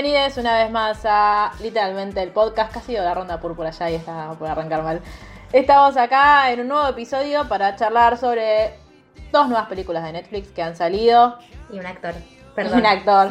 Bienvenidos una vez más a literalmente el podcast, casi de la ronda púrpura ya y está por arrancar mal. Estamos acá en un nuevo episodio para charlar sobre dos nuevas películas de Netflix que han salido. Y un actor. Y Perdón. un actor.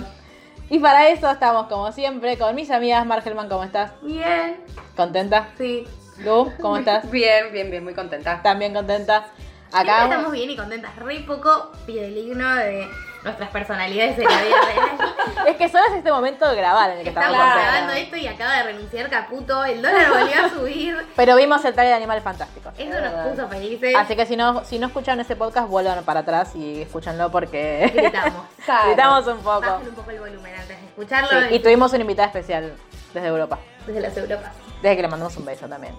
Y para eso estamos como siempre con mis amigas. Margelman, ¿cómo estás? Bien, ¿Contenta? sí. Lu, ¿cómo estás? Bien, bien, bien, muy contenta. También contenta. Siempre Acá estamos bien y contentas. Re poco fideligno de nuestras personalidades en la vida real. es que solo es este momento de grabar en el que estamos Estamos grabando esto y acaba de renunciar Caputo. El dólar volvió a subir. Pero vimos el trailer de Animales Fantásticos. Eso nos puso felices. Así que si no, si no escucharon ese podcast, vuelvan para atrás y escúchanlo porque Gritamos. gritamos un poco. Bajen un poco el volumen antes de escucharlo. Sí, y tuvimos una invitada especial desde Europa. Desde las Europas. Desde que le mandamos un beso también.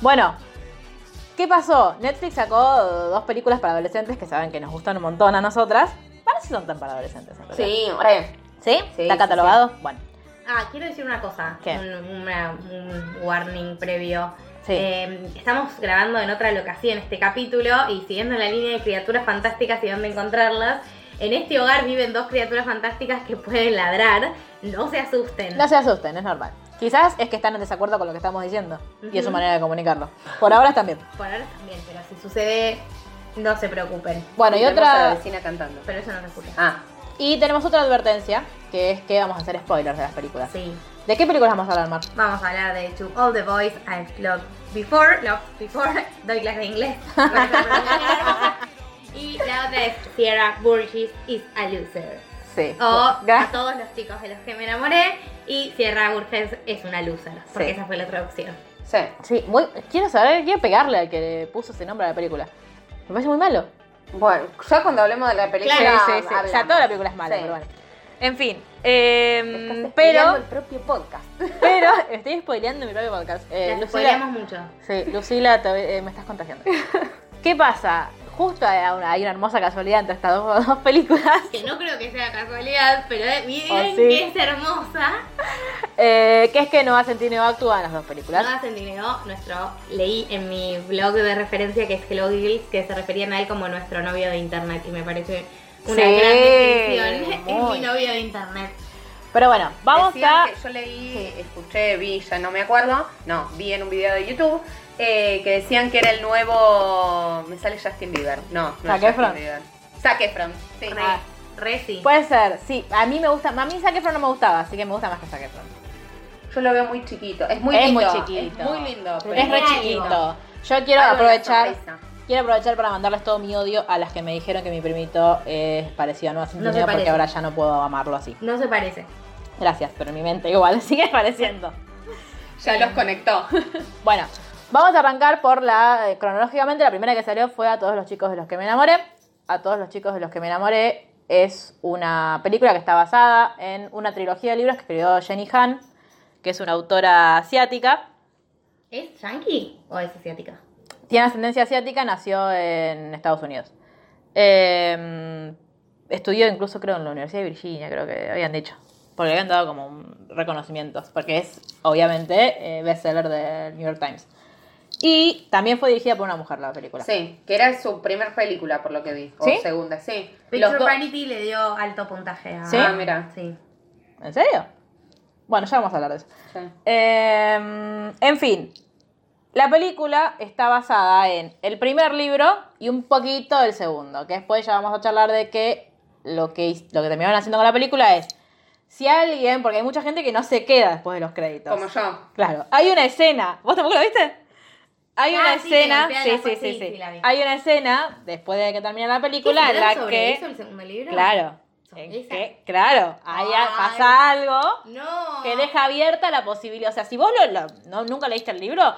Bueno, ¿qué pasó? Netflix sacó dos películas para adolescentes que saben que nos gustan un montón a nosotras. Para si son tan para adolescentes. en realidad. Sí, hombre. ¿Sí? Sí, ¿Está sí, catalogado? Bueno. Ah, quiero decir una cosa. ¿Qué? Un, una- un warning previo. Sí. Eh, estamos grabando en otra locación este capítulo y siguiendo la línea de criaturas fantásticas y dónde encontrarlas. En este hogar viven dos criaturas fantásticas que pueden ladrar. No se asusten. No se asusten, es normal. Quizás es que están en desacuerdo con lo que estamos diciendo. Y es su manera de comunicarlo. Por ahora están bien. Por ahora también, pero si sucede, no se preocupen. Bueno, y Tenemos a la otra. vecina cantando. Pero eso no se escucha. Ah, Y tenemos otra advertencia, que es que vamos a hacer spoilers de las películas. Sí. ¿De qué películas vamos a hablar, Mar? Vamos a hablar de To All the Boys I've Loved Before. Loved Before. Doy clase de inglés. Y la otra es Sierra Burgess is a Loser. Sí. O a todos los chicos de los que me enamoré. Y Sierra Burgess es una loser. Porque Sí. esa fue la traducción. sí. Sí, muy, quiero saber, quiero pegarle al que le puso ese nombre a la película. Me parece muy malo. Bueno, ya cuando hablemos de la película. sí, sí, sí. O sea, toda la película es mala, Sí. pero bueno. En fin, eh, Estás pero, spoileando el propio podcast. pero, estoy spoileando mi propio podcast. Eh, La Lucila, spoileamos mucho. sí, Lucila, te- eh, me estás contagiando. ¿Qué pasa? Justo hay una, hay una hermosa casualidad entre estas dos, dos películas. Que no creo que sea casualidad, pero miren Oh, sí. que es hermosa. eh, que es que Noah Centineo actúa en las dos películas. Nada Centineo, nuestro, leí en mi blog de referencia que es Hello Giggles, que se referían a él como nuestro novio de internet y me parece una Sí, gran descripción. Es muy. mi novio de internet. Pero bueno, vamos Decían a... que yo leí, escuché, vi, ya no me acuerdo. No, vi en un video de YouTube. Eh, que decían que era el nuevo. Me sale Justin Bieber. No, no Zac es Efron. Justin Bieber. Zac Efron, sí. Re, Ah. re sí. Puede ser, sí. A mí me gusta, a mí Zac Efron no me gustaba, así que me gusta más que Zac Efron. Yo lo veo muy chiquito. Es muy es lindo. muy chiquito. Es muy lindo. pero Es re chiquito. Yo quiero algo de la aprovechar... Quiero aprovechar para mandarles todo mi odio a las que me dijeron que mi primito es parecido a Centineo se porque parece. ahora ya no puedo amarlo así. No se parece. Gracias, pero en mi mente igual sigue pareciendo. Ya los conectó. Bueno, vamos a arrancar por la. eh, cronológicamente, la primera que salió fue A todos los chicos de los que me enamoré. A todos los chicos de los que me enamoré es una película que está basada en una trilogía de libros que escribió Jenny Han, que es una autora asiática. ¿Es yankee o es asiática? Tiene ascendencia asiática, nació en Estados Unidos. Eh, estudió incluso, creo, en la Universidad de Virginia, creo que habían dicho. Porque le habían dado como reconocimientos. Porque es, obviamente, eh, bestseller del New York Times. Y también fue dirigida por una mujer la película. Sí, que era su primer película, por lo que vi. ¿Sí? O segunda, sí. Picture Vanity le dio alto puntaje a... ¿Sí? Ah, mira. Sí. ¿En serio? Bueno, ya vamos a hablar de eso. Sí. Eh, en fin, la película está basada en el primer libro y un poquito del segundo, que después ya vamos a charlar de que lo que, lo que terminaron haciendo con la película es, si alguien, porque hay mucha gente que no se queda después de los créditos. Como yo. Claro, hay una escena, ¿vos tampoco la viste? Hay una Ah, sí, que escena, sí, sí, sí, sí. Hay una escena después de que termina la ¿Qué película en la sobre que eso el segundo libro? claro, claro, ahí Ay. pasa algo No. que deja abierta la posibilidad, o sea, si vos lo, lo- no, nunca leíste el libro,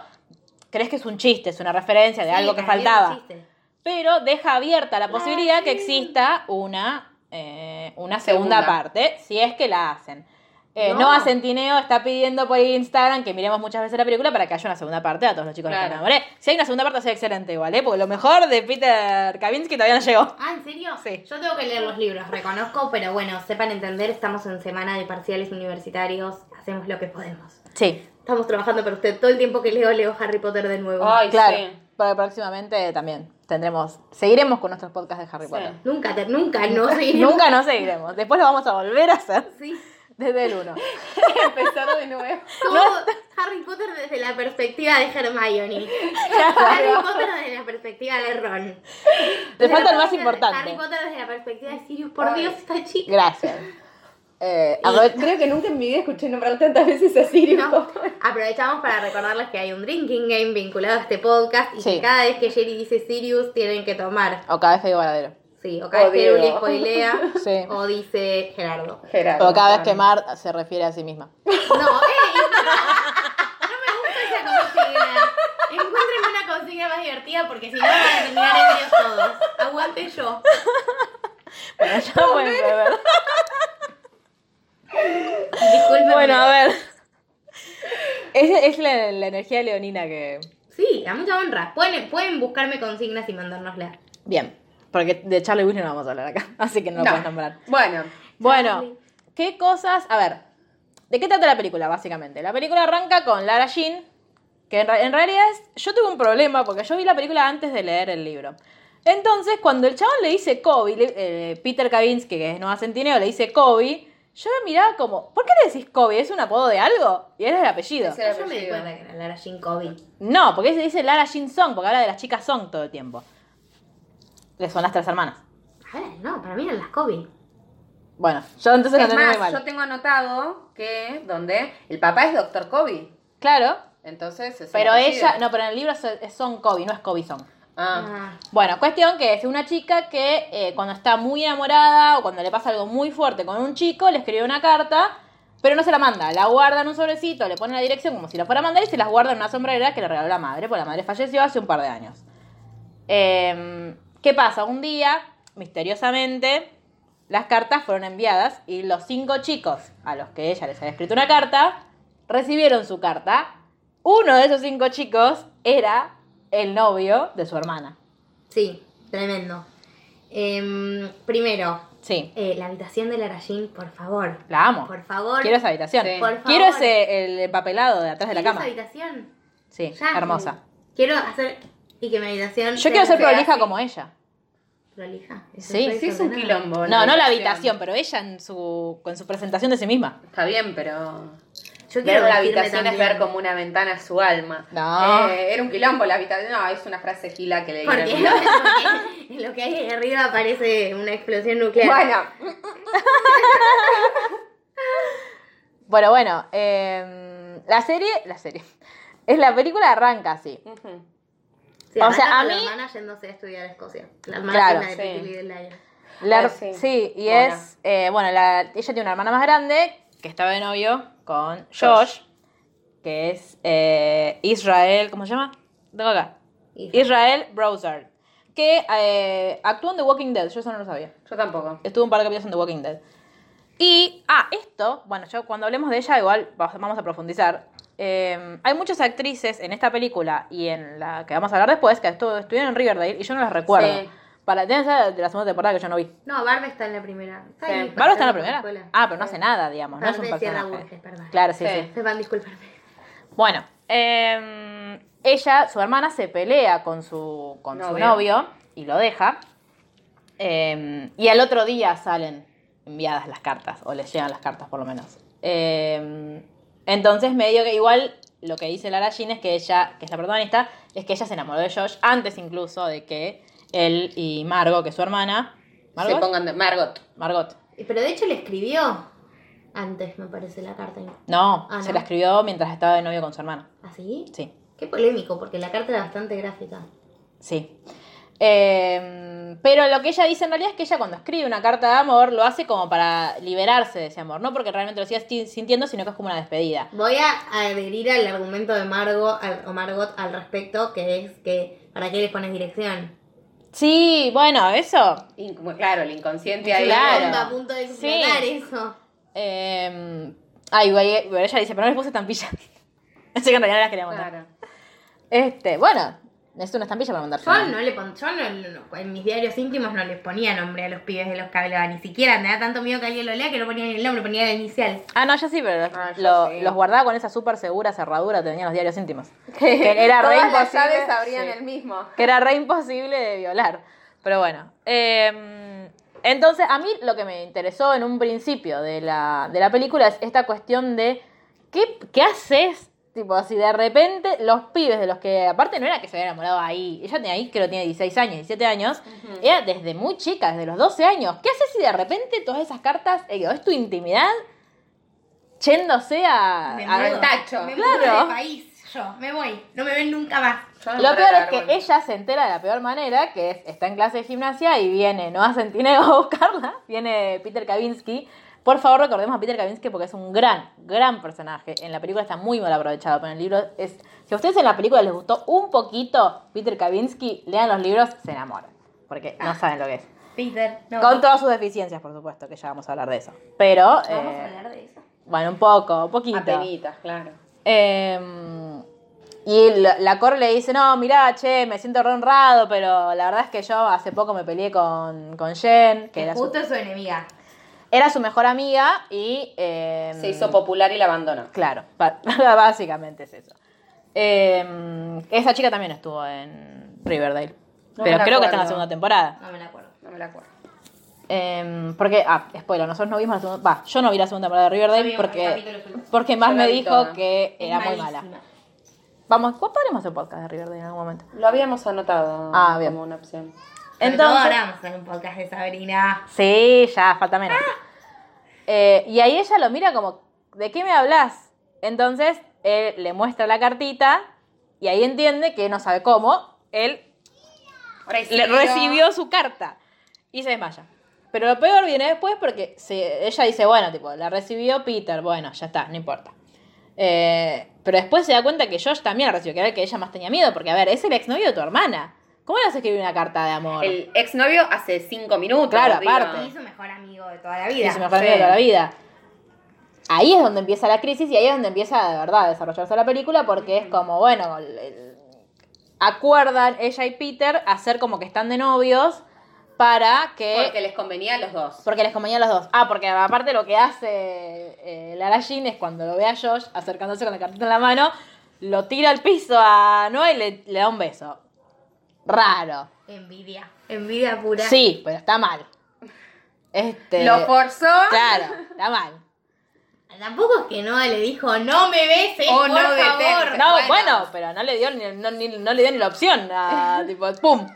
crees que es un chiste, es una referencia de Sí, algo que faltaba. pero deja abierta la posibilidad que exista una, eh, una segunda, Segunda. parte, si es que la hacen. Eh, No. Noah Centineo está pidiendo por Instagram que miremos muchas veces la película para que haya una segunda parte a todos los chicos Claro. que. Si hay una segunda parte, sería excelente igual, ¿eh? Porque lo mejor de Peter Kavinsky todavía no llegó. Ah, ¿en serio? Sí. Yo tengo que leer los libros, reconozco, pero bueno, sepan entender, estamos en semana de parciales universitarios, hacemos lo que podemos. Sí, Estamos trabajando para usted. Todo el tiempo que leo, leo Harry Potter de nuevo. Ay, claro. sí. Pero próximamente también tendremos, seguiremos con nuestros podcasts de Harry Sí. Potter. Nunca, te- nunca, no seguiremos. Nunca no seguiremos. Después lo vamos a volver a hacer Sí. Desde el 1. Empezar de nuevo. Todo Harry Potter desde la perspectiva de Hermione. Harry Potter desde la perspectiva de Ron. Te falta el más importante. Harry Potter desde la perspectiva de Sirius. Por Ay. Dios, esta chica. Gracias. Eh, Y creo que nunca en mi vida escuché nombrar tantas veces a Sirius. No, aprovechamos para recordarles que hay un drinking game vinculado a este podcast y Sí. que cada vez que Jerry dice Sirius tienen que tomar. O cada vez que digo Varadero. Sí, o cada vez que. Luli spoilea Sí. o dice Gerardo. Gerardo. O cada vez que Mar se refiere a sí misma. No, ey, no me gusta esa consigna. Encuéntrenme una consigna más divertida porque si no van a terminar ebrios todos. Aguante yo. Bueno, ya pueden beber. Disculpen. Bueno, a ver. Es, es la, la energía leonina que. Sí, a mucha honra. Pueden, pueden buscarme consignas y mandárnoslas. Bien. Porque de Charlie Wilson no vamos a hablar acá. Así que no lo No. puedes nombrar. Bueno, Bueno, Charlie. ¿qué cosas? A ver. ¿De qué trata la película, básicamente? La película arranca con Lara Jean. Que en, en realidad es. Yo tuve un problema porque yo vi la película antes de leer el libro. Entonces, cuando el chabón le dice Kobe, le- eh, Peter Kavinsky, que es Noah Centineo, le dice Kobe, yo me miraba como, ¿por qué le decís Kobe? ¿Es un apodo de algo? Y es el apellido. Es el Yo me di apellido. cuenta que era Lara Jean Kobe. No, porque se dice Lara Jean Song, porque habla de las chicas Song todo el tiempo. Que son las tres hermanas. Ah, no, para mí eran las Kobe. Bueno, yo entonces es muy más, mal. yo tengo anotado que donde el papá es Dr. Kobe. Claro, Entonces, es pero ella, no, pero en el libro Song Kobe, no es Kobe Song. Ah, Ah. Bueno, cuestión que es una chica que eh, cuando está muy enamorada o cuando le pasa algo muy fuerte con un chico, le escribe una carta, pero no se la manda. La guarda en un sobrecito, le pone la dirección como si la fuera a mandar y se las guarda en una sombrera que le regaló la madre, porque la madre falleció hace un par de años. Eh, ¿Qué pasa? Un día, misteriosamente, las cartas fueron enviadas y los cinco chicos a los que ella les había escrito una carta recibieron su carta. Uno de esos cinco chicos era el novio de su hermana. Sí, tremendo. Em, primero, Sí, eh, la habitación de Lara Jean, por favor. la amo. Por favor. Quiero esa habitación. Sí. Por favor. Quiero ese el empapelado de atrás de la ¿Quieres cama. esa habitación? Sí, Ya. hermosa. Quiero hacer. Y que mi habitación. Yo quiero ser prolija como ella. Prolija. Eso Sí. sí es un quilombo. No, no la habitación, pero ella en su con su presentación de sí misma. Está bien, pero... Yo Ver quiero la vestirme habitación es también. ver como una ventana a su alma. No. Eh, era un quilombo la habitación. No, es una frase gila que le dieron. porque en lo que hay ahí arriba aparece una explosión nuclear. Bueno, Bueno, bueno, eh, la serie, la serie. Es la película arranca así. ujú. Sí, o sea, a mí- La hermana yéndose a estudiar a Escocia. La hermana Claro, de sí. Liars. La- Ah, sí. sí. y Buena. es, eh, bueno, la- ella tiene una hermana más grande que estaba de novio con Josh, que es eh, Israel, ¿cómo se llama? Tengo acá. Israel Browser, que eh, actuó en The Walking Dead, yo eso no lo sabía. Yo tampoco. Estuvo un par de capítulos en The Walking Dead. Y, ah, esto, bueno, yo cuando hablemos de ella igual va- vamos a profundizar. Eh, hay muchas actrices en esta película y en la que vamos a hablar después que estu- estuvieron en Riverdale y yo no las recuerdo. Sí. Para de la segunda temporada que yo no vi. No, Barb está en la primera. Está Sí. ahí, ¿Bárbara está en la primera? escuela. Ah, pero no hace nada, digamos, no es un personaje. Burgess, perdón. Claro, sí, Sí. sí. Sepan disculparme. Bueno, eh, ella, su hermana, se pelea con su, con su Novio. novio y lo deja. Eh, y al otro día salen enviadas las cartas, o les llegan las cartas por lo menos. Eh, entonces, medio que igual lo que dice Lara Jean es que ella, que es la protagonista, es que ella se enamoró de Josh antes incluso de que él y Margot, que es su hermana. Se ¿Margot? pongan de Margot. Margot. Pero de hecho le escribió antes, me parece, la carta. No, Ah, se ¿no? la escribió mientras estaba de novio con su hermana. ¿Así? Sí. Qué polémico, porque la carta era bastante gráfica. Sí. Eh, pero lo que ella dice en realidad es que ella cuando escribe una carta de amor lo hace como para liberarse de ese amor, no porque realmente lo siga sintiendo, sino que es como una despedida. Voy a adherir al argumento de Margot, al, o Margot al respecto, que es que ¿para qué les pones dirección? Sí, bueno, eso. Claro, el inconsciente ahí. Claro. a punto de Sí. eso. Eh, ay, ella dice, pero no les puse estampillas. Así que en realidad no las quería mandar. Claro. Este, bueno, necesito una estampilla para mandar. Yo no le pon, yo no, no- en mis diarios íntimos no les ponía nombre a los pibes de los que hablaba, ni siquiera me da tanto miedo que alguien lo lea que no ponía ni el nombre, ponía la inicial. Ah, no, yo sí, pero los, Ah, yo lo- sí. los guardaba con esa súper segura cerradura tenían los diarios íntimos. Que era re imposible. abrían sí. el mismo. que era re imposible de violar. Pero bueno. eh, entonces, a mí lo que me interesó en un principio de la, de la película es esta cuestión de ¿qué, qué haces? Tipo, si de repente los pibes de los que, aparte no era que se había enamorado ahí, ella tenía ahí, creo que tiene 16 años, 17 años, era desde muy chica, desde los 12 años. ¿Qué haces si de repente todas esas cartas, eh, es tu intimidad, yéndose a... Me a- al tacho. Me Claro. mudo de país, yo, me voy, no me ven nunca más. No Lo peor es que ella se entera de la peor manera, que es, está en clase de gimnasia y viene Noah Centineo a buscarla, viene Peter Kavinsky. Por favor, recordemos a Peter Kavinsky porque es un gran, gran personaje. En la película está muy mal aprovechado, pero en el libro es... Si a ustedes en la película les gustó un poquito Peter Kavinsky, lean los libros, se enamoran. Porque no saben lo que es. Peter, no. Con todas sus deficiencias, por supuesto, que ya vamos a hablar de eso. Pero, Vamos eh, a hablar de eso. bueno, un poco, un poquito. Apenitas, claro. Eh, y la, Cor le dice, no, mirá, che, me siento re honrado, pero la verdad es que yo hace poco me peleé con, con Jen, que Que era su, justo es su enemiga. Era su mejor amiga y... eh, Se hizo popular y la abandonó. Claro, básicamente es eso. Eh, esa chica también estuvo en Riverdale. No pero creo que está en la segunda temporada. No me la acuerdo. No me la acuerdo. Eh, porque, ah, spoiler, nosotros no vimos la segunda... Va, yo no vi la segunda temporada de Riverdale porque, porque más me dijo toda. que Es era muy malísima. mala. Vamos, ¿cuándo podremos hacer podcast de Riverdale en algún momento? Lo habíamos anotado Ah, bien. como una opción. Entonces, ahora vamos a hacer un podcast de Sabrina. sí, ya, falta menos. Eh, y ahí ella lo mira como, ¿de qué me hablas? Entonces, él le muestra la cartita y ahí entiende que no sabe cómo, él le recibió su carta y se desmaya. Pero lo peor viene después porque se- ella dice, bueno, tipo, la recibió Peter, bueno, ya está, no importa. Eh, pero después se da cuenta que Josh también la recibió, que era el que ella más tenía miedo, porque a ver, es el exnovio de tu hermana. ¿Cómo le a escribir una carta de amor? El exnovio hace cinco minutos. Claro, aparte. Y su mejor amigo de toda la Y vida. su mejor amigo de toda la vida. Ahí es donde empieza la crisis y ahí es donde empieza de verdad a desarrollarse la película porque es como, bueno, el- el- acuerdan ella y Peter hacer como que están de novios para que... Porque les convenía a los dos. Porque les convenía a los dos. Ah, porque aparte lo que hace eh, Lara Jean es cuando lo ve a Josh acercándose con la cartita en la mano, lo tira al piso a Noah y le, le da un beso. Raro. Envidia. Envidia pura. Sí, pero está mal. Este, Lo forzó. Claro, está mal. Tampoco es que Noah le dijo, no me beses, Oh, por no, favor. detente. No, Bueno. bueno, pero no le dio ni, no, ni- no le dio ni la opción. a, tipo, ¡pum!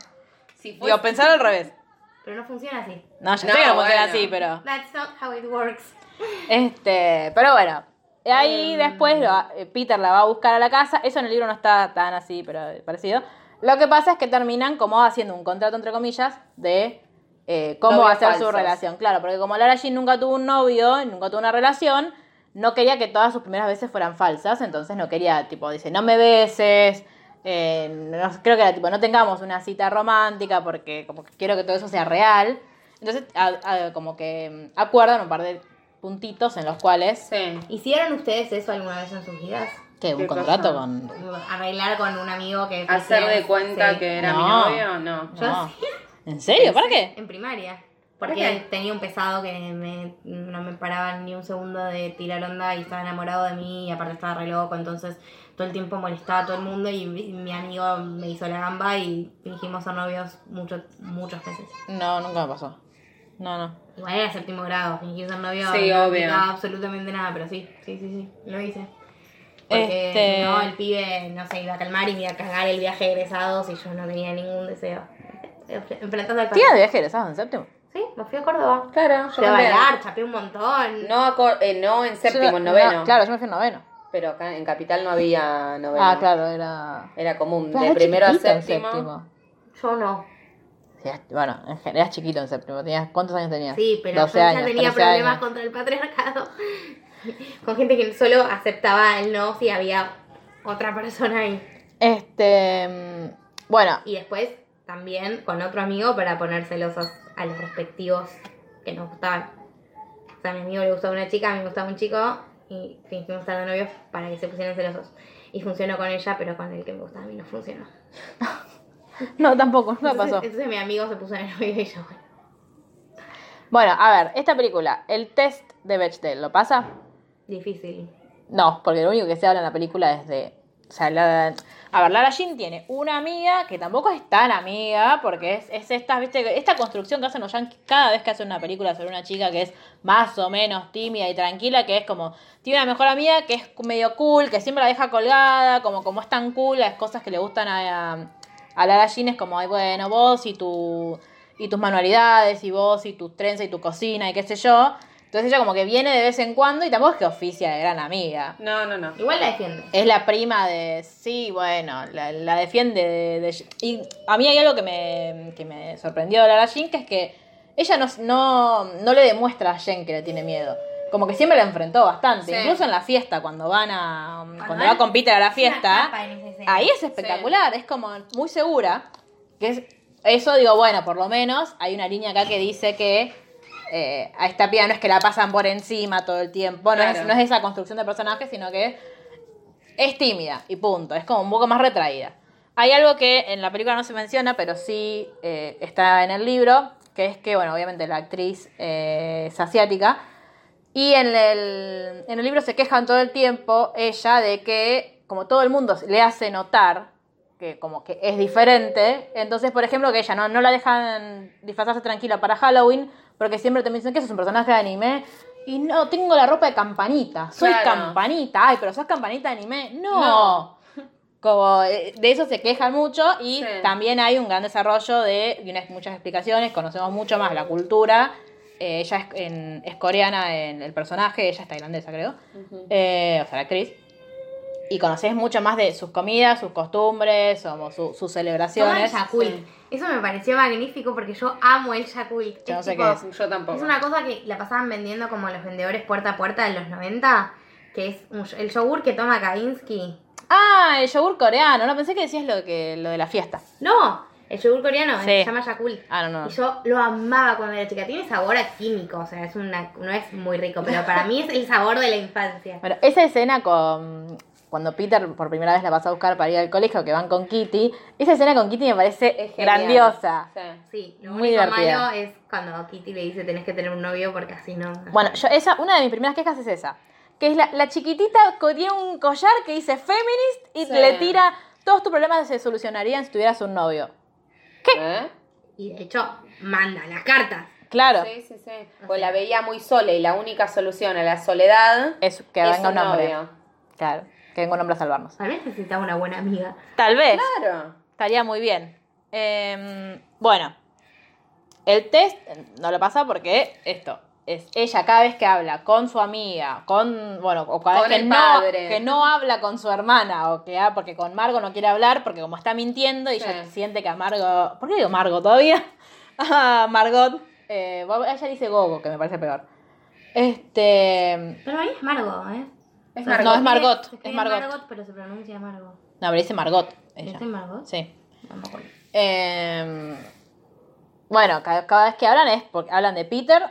Si fue- Digo, pensar al revés. Pero no funciona así. No, ya No, sé que no funciona bueno. así, pero. That's not how it works. Este, pero bueno. Ahí Em. después lo- eh, Peter la va a buscar a la casa. Eso en el libro no está tan así, pero parecido. Lo que pasa es que terminan como haciendo un contrato, entre comillas, de eh, cómo va a ser su relación. Claro, porque como Lara Jean nunca tuvo un novio, nunca tuvo una relación, no quería que todas sus primeras veces fueran falsas. Entonces no quería, tipo, dice, no me beses. eh, no- creo que era tipo, no tengamos una cita romántica porque como que quiero que todo eso sea real. Entonces, a- a- como que mm, acuerdan un par de puntitos en los cuales Sí. ¿Hicieron ustedes eso alguna vez en sus vidas? Que un ¿Qué contrato cosa? con Arreglar con un amigo que... Hacer de cuenta sí. que era mi No. novio, no. Yo No. sí. ¿En serio? ¿Para qué? En primaria. ¿Por Porque qué? tenía un pesado que me- no me paraba ni un segundo de tirar onda y estaba enamorado de mí y aparte estaba re loco, entonces todo el tiempo molestaba a todo el mundo y mi mi amigo me hizo la gamba y fingimos ser novios muchos muchos meses. No, nunca me pasó. No, no. Igual era séptimo grado, fingir ser novio Sí, no obvio. absolutamente nada, pero sí, sí, sí, sí, lo hice. Porque Este- si no, el pibe no se iba a calmar y me iba a cagar el viaje de egresados y yo no tenía ningún deseo. Enfre- Enfrentando al ¿Tía de viaje egresados en séptimo? Sí, me fui a Córdoba. Claro, yo Fui a bailar, chapé un montón. No, a cor- eh, no en séptimo, Yo en no- noveno. no, claro, yo me fui en noveno. pero acá en Capital no había noveno. Ah, claro, era. Era común, de era primero a séptimo. Yo no. Bueno, en general eras chiquito en séptimo. Tenías, ¿Cuántos años tenías? Sí, pero 12 yo ya años, tenía 13 problemas años. contra el patriarcado. Con gente que solo aceptaba el no si había otra persona ahí. Este. Bueno, Y después también con otro amigo para poner celosos a los respectivos que nos gustaban. O sea, a mi amigo le gustaba una chica, a mí me gustaba un chico y fingimos estar de novios para que se pusieran celosos. Y funcionó con ella, pero con el que me gustaba a mí no funcionó. no, tampoco, no Entonces, pasó. entonces mi amigo se puso de novio y yo, bueno. Bueno, a ver, esta película, el test de Bechdel, ¿lo pasa? Difícil. No, porque lo único que se habla en la película es de. O sea, la- a ver, Lara Jean tiene una amiga que tampoco es tan amiga, porque es, es esta, ¿viste? Esta construcción que hacen los yankees cada vez que hacen una película sobre una chica que es más o menos tímida y tranquila, que es como. Tiene una mejor amiga que es medio cool, que siempre la deja colgada, como, como es tan cool, las cosas que le gustan a, a, a Lara Jean es como, ay, bueno, vos y tu. Y tus manualidades, y vos y tus trenzas y tu cocina, y qué sé yo. Entonces ella como que viene de vez en cuando y tampoco es que oficia de gran amiga. No, no, no. Igual la defiende. Es la prima de. Sí, bueno, la, la defiende de, de- Y a mí hay algo que me, que me sorprendió de Lara Jean, que es que ella no, no, no le demuestra a Jen que le tiene miedo. Como que siempre la enfrentó bastante. Sí. Incluso en la fiesta, cuando van a. Cuando, va con Peter a la fiesta. Ahí es espectacular, es como muy segura. Que es, eso digo, bueno, por lo menos hay una línea acá que dice que eh, a esta piba no es que la pasan por encima todo el tiempo, no, es, no es esa construcción de personaje, sino que es tímida y punto, es como un poco más retraída. Hay algo que en la película no se menciona, pero sí eh, está en el libro, que es que, bueno, obviamente la actriz eh, es asiática, y en el, en el libro se quejan todo el tiempo ella de que, como todo el mundo le hace notar que como que es diferente, entonces, por ejemplo, que ella no, no la dejan disfrazarse tranquila para Halloween, porque siempre te dicen que sos un personaje de anime, y no, tengo la ropa de campanita, soy Claro. campanita, ay, pero sos campanita de anime, no. No. Como eh, de eso se quejan mucho y Sí. también hay un gran desarrollo de y unas, muchas explicaciones, conocemos mucho más la cultura. Eh, ella es, en- es coreana en el personaje, ella es tailandesa creo, Eh, o sea, la actriz. Y conoces mucho más de sus comidas, sus costumbres, o su- sus Toma el celebraciones. Yakult. Eso me pareció magnífico porque yo amo el Yakult. Yo no sé tipo- qué es. Yo tampoco. Es una cosa que la pasaban vendiendo como los vendedores puerta a puerta en los 90, que es un- el yogur que toma Kavinsky. Ah, el yogur coreano, no pensé que decías lo, que, lo de la fiesta. No, el yogur coreano Sí. se llama Yakult. Ah, no, no. Y yo lo amaba cuando era chica. Tiene sabor a químico, o sea, es una, no es muy rico, pero para mí es el sabor de la infancia. Bueno, esa escena con. Cuando Peter por primera vez la pasa a buscar para ir al colegio, que van con Kitty, esa escena con Kitty me parece grandiosa. Sí. Sí, lo Muy único divertida. malo es cuando Kitty le dice tenés que tener un novio porque así no. Bueno, yo esa, una de mis primeras quejas es esa. Que es la, la chiquitita que tiene un collar que dice feminist y Sí. le tira todos tus problemas se solucionarían si tuvieras un novio. ¿Eh? Y de hecho, manda las cartas. Claro, Sí, sí, sí. Pues la veía muy sola y la única solución a la soledad es que venga un hombre. novio. Claro, que venga un hombre a salvarnos. A mí necesitaba una buena amiga. Tal vez. Claro. Estaría muy bien. Em, bueno, el test no lo pasa porque esto es ella cada vez que habla con su amiga, con bueno, o cada Con vez que no, que no habla con su hermana o que ah, porque con Margo no quiere hablar porque como está mintiendo y Sí. ella siente que a Margo, ¿por qué digo Margo todavía? Ah, Margot, eh, ella dice Gogo que me parece peor. Este, Pero ahí es Margot, ¿eh? Es No, es Margot, se es Margot. pero se pronuncia Margot. no, pero dice Margot ella. ¿Dice Margot? Sí. No me acuerdo. Eh, bueno, cada, cada vez que hablan es porque hablan de Peter.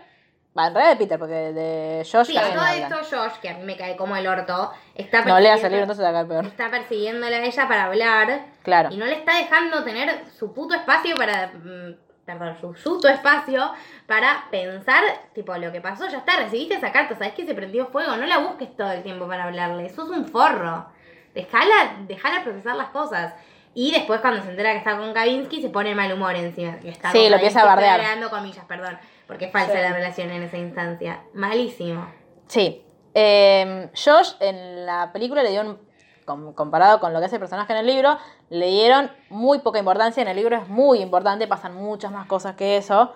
Va, en realidad de Peter, porque de, Josh Sí, a todo esto Josh, que a mí me cae como el orto, está No leas el libro, entonces peor. Está persiguiéndola a ella para hablar. Claro. Y no le está dejando tener su puto espacio para. mm, Perdón, su susto espacio para pensar, tipo, lo que pasó, ya está, recibiste esa carta, sabes que se prendió fuego, no la busques todo el tiempo para hablarle, sos un forro. Dejala, dejala procesar las cosas. Y después cuando se entera que está con Kavinsky se pone mal humor encima. que está Sí, con lo empieza a bardear. comillas, perdón, porque es falsa Sí. la relación en esa instancia. Malísimo. Sí. Eh, Josh en la película le dieron, com- comparado con lo que hace el personaje en el libro, le dieron muy poca importancia. En el libro es muy importante, pasan muchas más cosas que eso.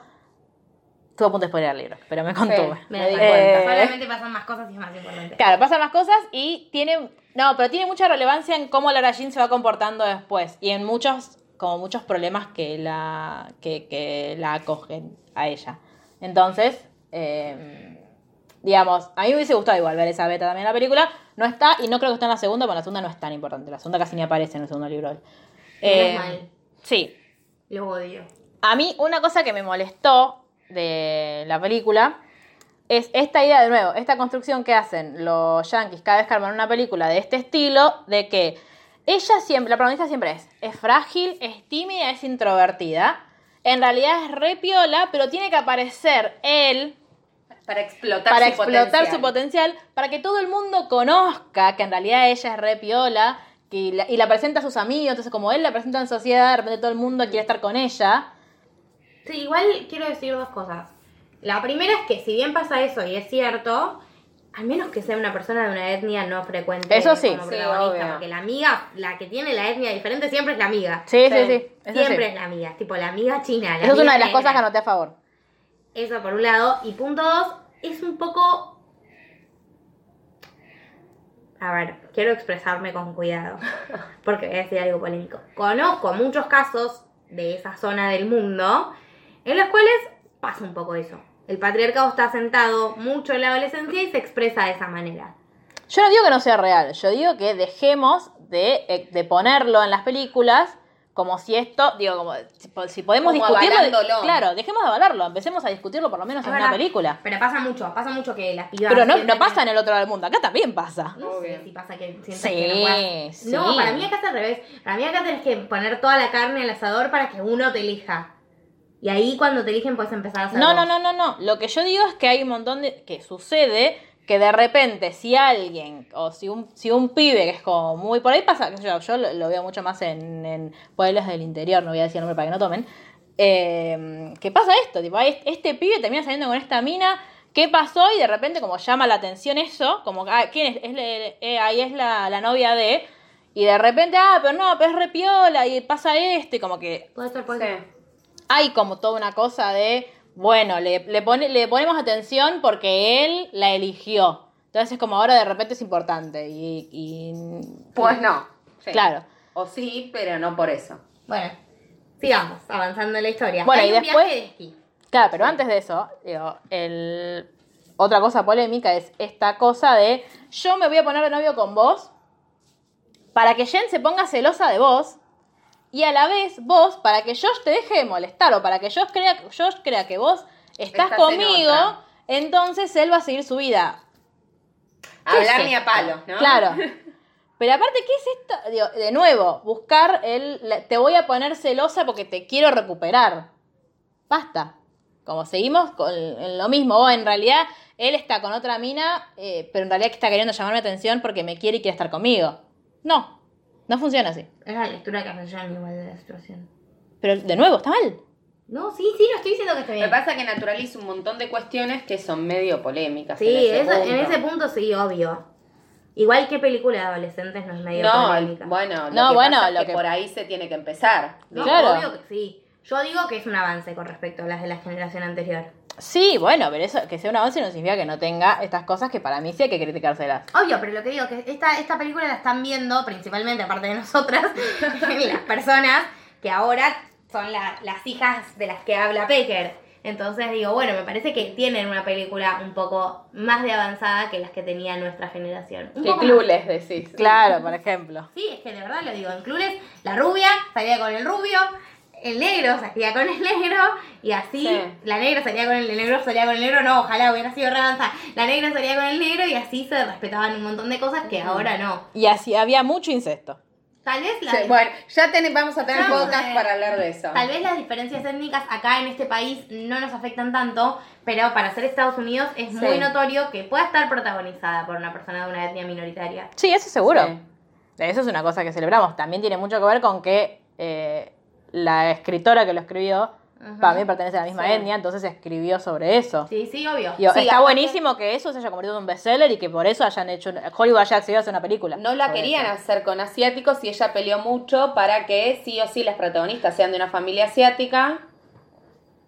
Estuve a punto de spoiler el libro, pero me contuve. Me Me di di cuenta. Eh, Solamente pasan más cosas y es más importante. Claro, pasan más cosas y tiene. No, pero tiene mucha relevancia en cómo Laura Jean se va comportando después. Y en muchos, como muchos problemas que la. que, que la acogen a ella. Entonces, eh, digamos, a mí me hubiese gustado igual ver esa beta también en la película. No está, y no creo que esté en la segunda, porque la segunda no es tan importante. La segunda casi ni aparece en el segundo libro. Eh, mal. sí, Lo odio. a mí una cosa que me molestó de la película es esta idea de nuevo, esta construcción que hacen los yankees cada vez que arman una película de este estilo, de que ella siempre, la protagonista siempre es, es frágil, es tímida, es introvertida. En realidad es re piola, pero tiene que aparecer él Para explotar para su explotar potencial. su potencial, para que todo el mundo conozca que en realidad ella es re piola que la- y la presenta a sus amigos. Entonces, como él la presenta en sociedad, de repente todo el mundo quiere estar con ella. Sí, igual quiero decir dos cosas. La primera es que si bien pasa eso y es cierto, al menos que sea una persona de una etnia no frecuente Eso sí. como Sí, protagonista, obvio. porque la amiga, la que tiene la etnia diferente siempre es la amiga. Sí, sí, sí. Siempre sí. es la amiga, tipo la amiga china. la Eso es una de las negra. cosas que anoté a favor. Eso por un lado. Y punto dos, es un poco... A ver, quiero expresarme con cuidado, porque voy a decir algo polémico. Conozco muchos casos de esa zona del mundo en los cuales pasa un poco eso. El patriarcado está sentado mucho en la adolescencia y se expresa de esa manera. Yo no digo que no sea real, yo digo que dejemos de, eh, de ponerlo en las películas como si esto, digo, como si, po- si podemos Como discutirlo. avalándolo. Claro, dejemos de avalarlo, empecemos a discutirlo por lo menos Es en una película. Pero pasa mucho, pasa mucho que las pibas... Pero no, no pasa que- en el otro lado del mundo, acá también pasa. No sé si pasa que sientes Sí, que no puedas- sí. No, para mí acá es al revés. Para mí acá tenés que poner toda la carne al asador para que uno te elija. Y ahí cuando te eligen puedes empezar a hacer No, vos. no, no, no, no. Lo que yo digo es que hay un montón de. que sucede que de repente, si alguien, o si un, si un pibe que es como muy. Por ahí pasa, qué sé yo, yo lo, lo veo mucho más en, en pueblos del interior, no voy a decir el nombre para que no tomen. eh, que pasa esto, tipo, hay- este pibe termina saliendo con esta mina. ¿Qué pasó? Y de repente, como llama la atención eso, como, ah, ¿quién es? Es le- eh, ahí es la, la novia de. Y de repente, ah, pero no, pero es repiola y pasa esto, y como que Puede ser, puede Sí. ser. Hay como toda una cosa de, bueno, le, le, pone, le ponemos atención porque él la eligió. Entonces es como ahora de repente es importante. Y, y- Pues no. Sí. Claro. O sí, pero no por eso. Bueno, sigamos avanzando en la historia. Bueno, Hay y un después- viaje de esquí. Claro, pero antes de eso, digo, el... otra cosa polémica es esta cosa de yo me voy a poner de novio con vos para que Jen se ponga celosa de vos y a la vez vos para que Josh te deje de molestar o para que Josh crea, Josh crea que vos estás, conmigo, entonces él va a seguir su vida. ¿Qué Hablar es ni a palo, ¿no? Claro. Pero aparte, ¿qué es esto? Digo, de nuevo, buscar el. la- te voy a poner celosa porque te quiero recuperar. Basta. Como seguimos con lo mismo. O en realidad, él está con otra mina, eh, pero en realidad está queriendo llamar mi atención porque me quiere y quiere estar conmigo. No. No funciona así. Es la lectura que hace Jan igual de la situación. Pero de nuevo, está mal. No, sí, sí, no estoy diciendo que esté Me bien. pasa que naturaliza un montón de cuestiones que son medio polémicas. Sí, en ese, eso- punto. en ese punto sí, obvio. Igual que película de adolescentes no es medio No, polémica. bueno, lo No, que bueno, pasa es lo que, que- por ahí se tiene que empezar. No, Claro. obvio que sí. Yo digo que es un avance con respecto a las de la generación anterior. Sí, bueno, pero eso que sea un avance no significa que no tenga estas cosas que para mí sí hay que criticárselas. Obvio, pero lo que digo que esta, esta película la están viendo, principalmente aparte de nosotras, las personas que ahora son la- las hijas de las que habla Pecker. Entonces digo, bueno, me parece que tienen una película un poco más de avanzada que las que tenía nuestra generación. Un Que clules decís. Claro, por ejemplo. Sí, es que de verdad lo digo. En Clueless, la rubia salía con el rubio, el negro salía con el negro, y así Sí. la negra salía con el, el negro, salía con el negro, no, ojalá hubiera sido revanza. La negra salía con el negro y así se respetaban un montón de cosas que ahora no. Y así había mucho incesto. Tal vez la Sí, bueno, ya ten- vamos a tener podcast para hablar de eso. Tal vez las diferencias étnicas acá en este país no nos afectan tanto, pero para ser Estados Unidos es muy notorio que pueda estar protagonizada por una persona de una etnia minoritaria. Sí, eso seguro. Sí. Eso es una cosa que celebramos. También tiene mucho que ver con que eh, la escritora que lo escribió, Ajá. para mí pertenece a la misma Sí. etnia, entonces escribió sobre eso. Sí, sí, obvio. Digo, Sí, está buenísimo que eso se haya convertido en un bestseller y que por eso hayan hecho, Hollywood haya accedido a hacer una película. No la querían eso. hacer con asiáticos y ella peleó mucho para que sí o sí las protagonistas sean de una familia asiática.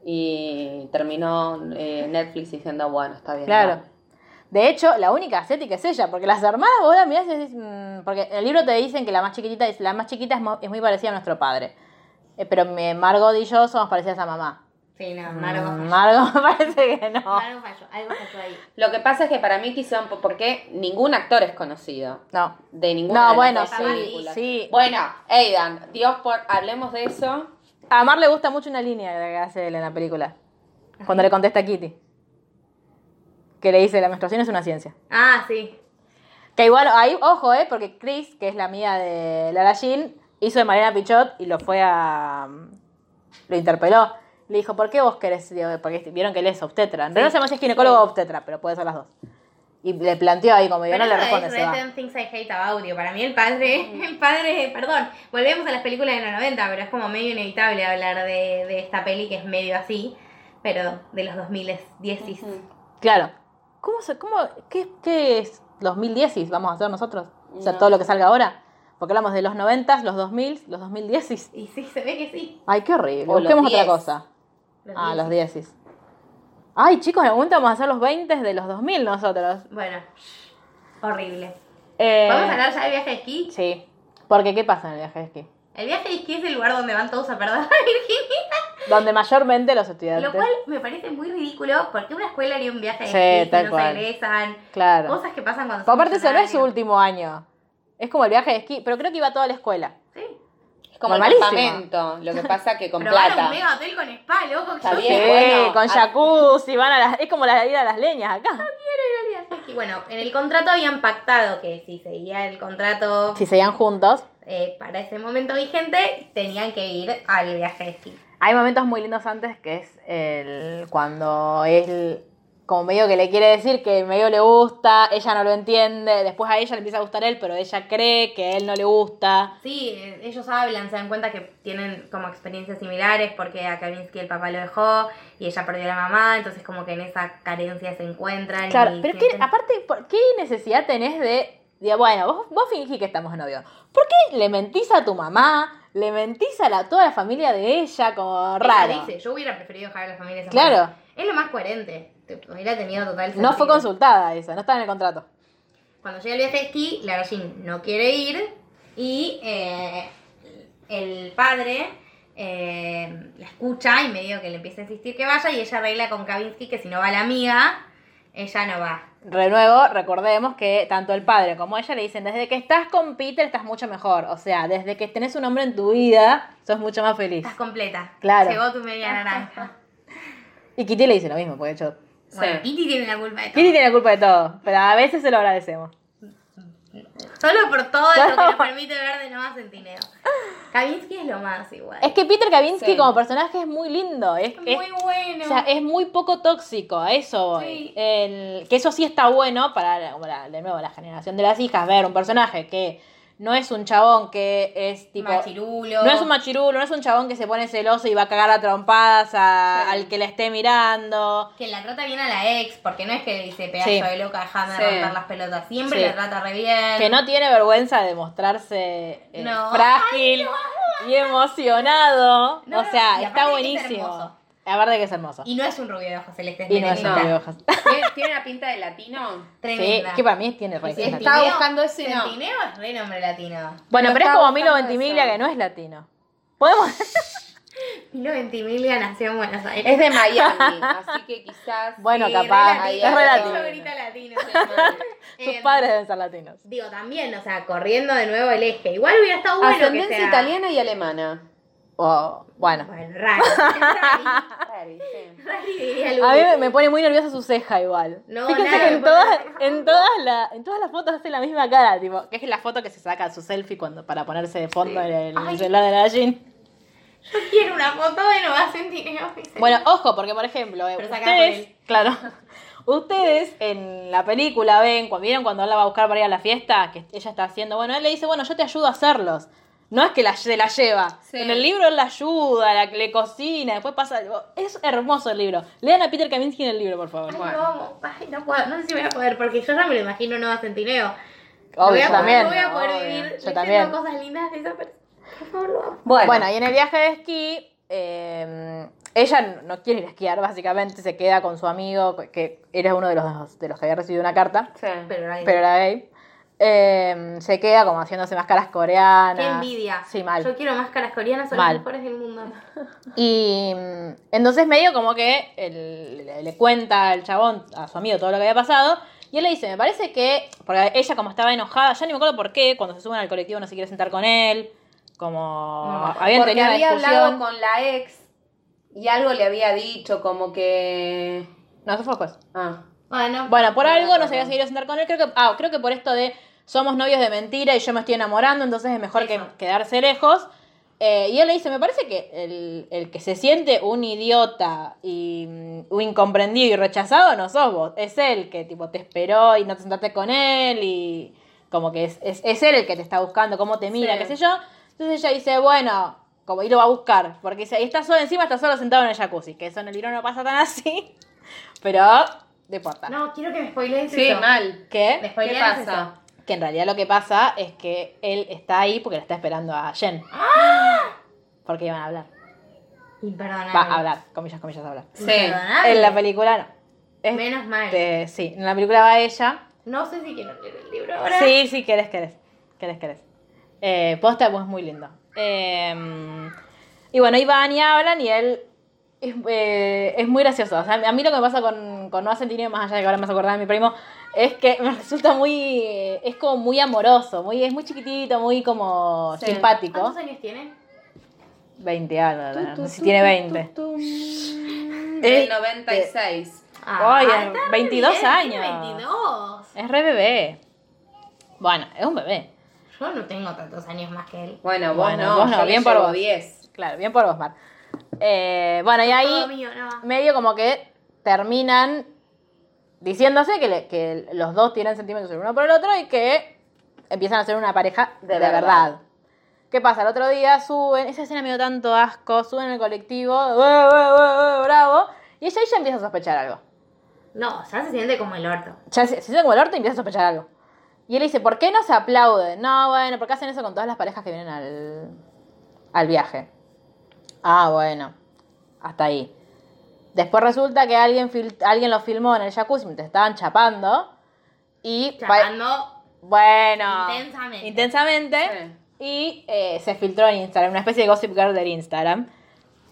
Y terminó eh, Netflix diciendo, bueno, está bien. Claro. no. De hecho, la única asiática es ella, porque las hermanas, vos la mirás y decís, mm, porque en el libro te dicen que la más chiquitita es, la más chiquita es, es muy parecida a nuestro padre. Eh, pero Margot y yo somos parecidas a mamá. Sí, no, Margo Mm, falló. Margot me parece que no. Margo falló, algo falló ahí. Lo que pasa es que para mí quisieron, porque ningún actor es conocido. No. De ninguna No, de las bueno, sí, sí. Bueno, Aidan, Dios por, hablemos de eso. A Mar le gusta mucho una línea que hace él en la película. Cuando le contesta a Kitty. Que le dice, la menstruación es una ciencia. Ah, sí. Que igual, ahí, ojo, ¿eh? Porque Chris, que es la amiga de Lara Jean, hizo de Mariana Pichot y lo fue a... Lo interpeló. Le dijo, ¿por qué vos querés? Porque vieron que él es obstetra. En realidad no sabemos si es ginecólogo o obstetra, pero puede ser las dos. Y le planteó ahí, como yo no le responde, es se Things I Hate About You. Para mí el padre, el padre, perdón, volvemos a las películas de los 90, pero es como medio inevitable hablar de, de esta peli que es medio así, pero de los 2010. Claro. ¿Cómo se, cómo, qué, qué es 2010 y vamos a hacer nosotros? O sea, todo lo que salga ahora. Porque hablamos de los 90, los 2000, los 2010. Y sí, se ve que sí. Ay, qué horrible. O Busquemos otra 10. cosa. Los ah, 10. los 10. Ay, chicos, en algún momento vamos a hacer los 20 de los 2000 nosotros. Bueno, horrible. Eh, ¿Vamos a hablar ya del viaje de esquí? Sí. Porque, ¿qué pasa en el viaje de esquí? El viaje de esquí es el lugar donde van todos a perder la virginidad. Donde mayormente los estudiantes. Lo cual me parece muy ridículo porque una escuela haría un viaje de Sí, esquí, tal no cual. se egresan, Claro. cosas que pasan cuando aparte, ese no es su último año. Es como el viaje de esquí. Pero creo que iba toda la escuela. Sí. Es como el Malísimo. campamento, lo que pasa que con Pero van a plata. un mega hotel con spa, loco. Está bien, Sí, quiero bueno, con jacuzzi, van a las, es como la ir a las leñas acá. ir al viaje de esquí. Bueno, en el contrato habían pactado que si seguía el contrato Si seguían juntos. eh, para ese momento vigente, tenían que ir al viaje de esquí. Hay momentos muy lindos antes que es el cuando él como medio que le quiere decir que medio le gusta, ella no lo entiende, después a ella le empieza a gustar él, pero ella cree que a él no le gusta. Sí, eh, ellos hablan, se dan cuenta que tienen como experiencias similares porque a Kavinsky el papá lo dejó y ella perdió a la mamá, entonces como que en esa carencia se encuentran. Claro, y pero sienten- aparte, ¿por ¿qué necesidad tenés de, de, bueno, vos, vos fingí que estamos en novio? ¿Por qué le mentís a tu mamá? Le mentís a la, toda la familia de ella como Ella raro. dice, yo hubiera preferido dejar a la familia separada". Claro. Es lo más coherente. Hubiera tenido total No fue sentido. consultada esa, no estaba en el contrato. Cuando llega el viaje de esquí, Lara Jean no quiere ir y eh, el padre eh, la escucha y medio que le empieza a insistir que vaya y ella arregla con Kavinsky que si no va la amiga, ella no va. De nuevo, recordemos que tanto el padre como ella le dicen, desde que estás con Peter estás mucho mejor. O sea, desde que tenés un hombre en tu vida, sos mucho más feliz. Estás completa. Claro. Llegó tu media naranja. Y Kitty le dice lo mismo, porque de hecho, Bueno, Kitty tiene la culpa de todo. Kitty tiene la culpa de todo, pero a veces se lo agradecemos. Solo por todo lo que Solo nos permite ver de nuevo a Centineo. Kavinsky es lo más igual. Es que Peter Kavinsky Sí. como personaje es muy lindo, es, es- muy bueno. o sea, es muy poco tóxico, a eso voy. Sí. El- que eso sí está bueno para, la- de nuevo, la generación de las hijas, ver un personaje que no es un chabón que es tipo... Machirulo. No es un machirulo, no es un chabón que se pone celoso y va a cagar a trompadas a- Sí. al que la esté mirando. Que la trata bien a la ex, porque no es que le dice pedazo Sí. de loca, déjame Sí. romper las pelotas. Siempre la trata re bien. Que no tiene vergüenza de mostrarse eh, No. frágil y emocionado. No, o sea, está buenísimo. Hermoso. Aparte que es hermoso. Y no es un rubio de ojos celestes. Y no es un rubio de hojas. ¿Tiene, tiene una pinta de latino? Sí, Tremenda. que para mí tiene Sí, raíces Estaba buscando ese no. Centineo es re nombre latino. Bueno, pero es como Milo Ventimiglia eso. que no es latino. Podemos. Milo Ventimiglia nació en Buenos Aires. Es de Miami, así que quizás. Bueno, Sí, capaz. re Es re hay latino. algo. Eso grita latino. Sus Eh, padres deben ser latinos. Digo, también, o sea, corriendo de nuevo el eje. Igual hubiera estado bueno que Ascendencia sea... italiana y alemana. O, bueno. Bueno. Rari. Rari, sí. A mí me, pone muy nerviosa su ceja igual. No, Fíjense nada, que en todas, en, todas la- en todas las fotos hace la misma cara, tipo, que es la foto que se saca su selfie cuando para ponerse de fondo en el, Ay. celular de la Jean. Yo quiero una foto de Nueva Centineo. Bueno, ojo, porque por ejemplo, eh, ustedes, por claro, ustedes en la película ven, cuando vieron cuando él la va a buscar para ir a la fiesta, que ella está haciendo, bueno, él le dice, bueno, yo te ayudo a hacerlos. No es que la, se la lleva. Sí. En el libro él la ayuda, la, le cocina, después pasa. Es hermoso el libro. Lean a Peter Kaminsky en el libro, por favor. Ay, no, amo. Ay, no puedo, no sé si voy a poder, porque yo ya me lo imagino Nueva Centineo. Obvio, voy a yo poder- también. No voy a poder Obvio. vivir Yo también. cosas lindas de esa persona. Bueno, Bueno, y en el viaje de esquí, eh, ella no quiere ir a esquiar, básicamente, se queda con su amigo, que era uno de los, de los que había recibido una carta, Sí. Pero era pero era gay. Eh, se queda como haciéndose máscaras coreanas. Qué envidia. Sí, mal. Yo quiero máscaras coreanas, son Mal. las mejores del mundo. Y mm, entonces medio como que él- le, le cuenta al chabón, a su amigo, todo lo que había pasado. Y él le dice, me parece que, porque ella como estaba enojada, ya ni me acuerdo por qué, cuando se suben al colectivo no se quiere sentar con él, como No, habían Porque tenido una había discusión. hablado con la ex y algo le había dicho, como que. No, eso fue después. Ah. Bueno, Bueno, por No algo no se había seguido sentar con él, creo que, ah, creo que por esto de somos novios de mentira y yo me estoy enamorando, entonces es mejor que Eso. quedarse lejos. Eh, y él le dice, me parece que el, el que se siente un idiota y mm, un incomprendido y rechazado no sos vos, es él que tipo te esperó y no te sentaste con él y como que es, es, es él el que te está buscando, cómo te mira, Sí. qué sé yo. Entonces ella dice, bueno, como y lo va a buscar, porque dice, ahí está solo encima, está solo sentado en el jacuzzi, que eso en el libro no pasa tan así, pero importa. No, quiero que me spoilees Sí, eso. mal. ¿Qué? Me ¿Qué pasa? Que en realidad lo que pasa es que él está ahí porque le está esperando a Jen. Porque iban a hablar. Imperdonable. Va a hablar, comillas, comillas, a hablar. Sí. En la película no. Es- Menos mal. este, sí, en la película va ella. No sé si quiero leer el libro ahora. Sí, sí, querés, querés. Querés, querés. Eh, posta, pues muy lindo. Eh, y bueno, van y hablan y él es, eh, es muy gracioso. O sea, a mí lo que me pasa con, con Noah Centineo, más allá de que ahora me vas a acordar de mi primo, es que me resulta muy. Es como muy amoroso, muy, es muy chiquitito, muy como Sí. simpático. ¿Cuántos años tiene? 20 algo, no sé si tiene 20. Del Eh, 96. Ay, está re 22 bien, años. 22. Es re bebé. Bueno, es un bebé. Yo no tengo tantos años más que él. Bueno, vos Bueno, no, vos no, bien por vos. 10. Claro, bien por vos, Mar. Eh, bueno, y ahí mío, no. medio como que terminan diciéndose que, le- que los dos tienen sentimientos el uno por el otro y que empiezan a ser una pareja de, De verdad. verdad. ¿Qué pasa? El otro día suben, esa escena me dio tanto asco, suben en el colectivo, "Ué, ué, ué, ué", bravo, y ella, ella empieza a sospechar algo. No, ya se siente como el orto. Ya se, se siente como el orto y empieza a sospechar algo. Y él dice, ¿por qué no se aplauden? No, bueno, porque hacen eso con todas las parejas que vienen al, al viaje. Ah, bueno. Hasta ahí. Después resulta que alguien, fil- alguien lo filmó en el jacuzzi mientras estaban chapando. Y pa- Chapando. bueno. Intensamente. Intensamente. Y eh, se filtró en Instagram, una especie de gossip girl del Instagram.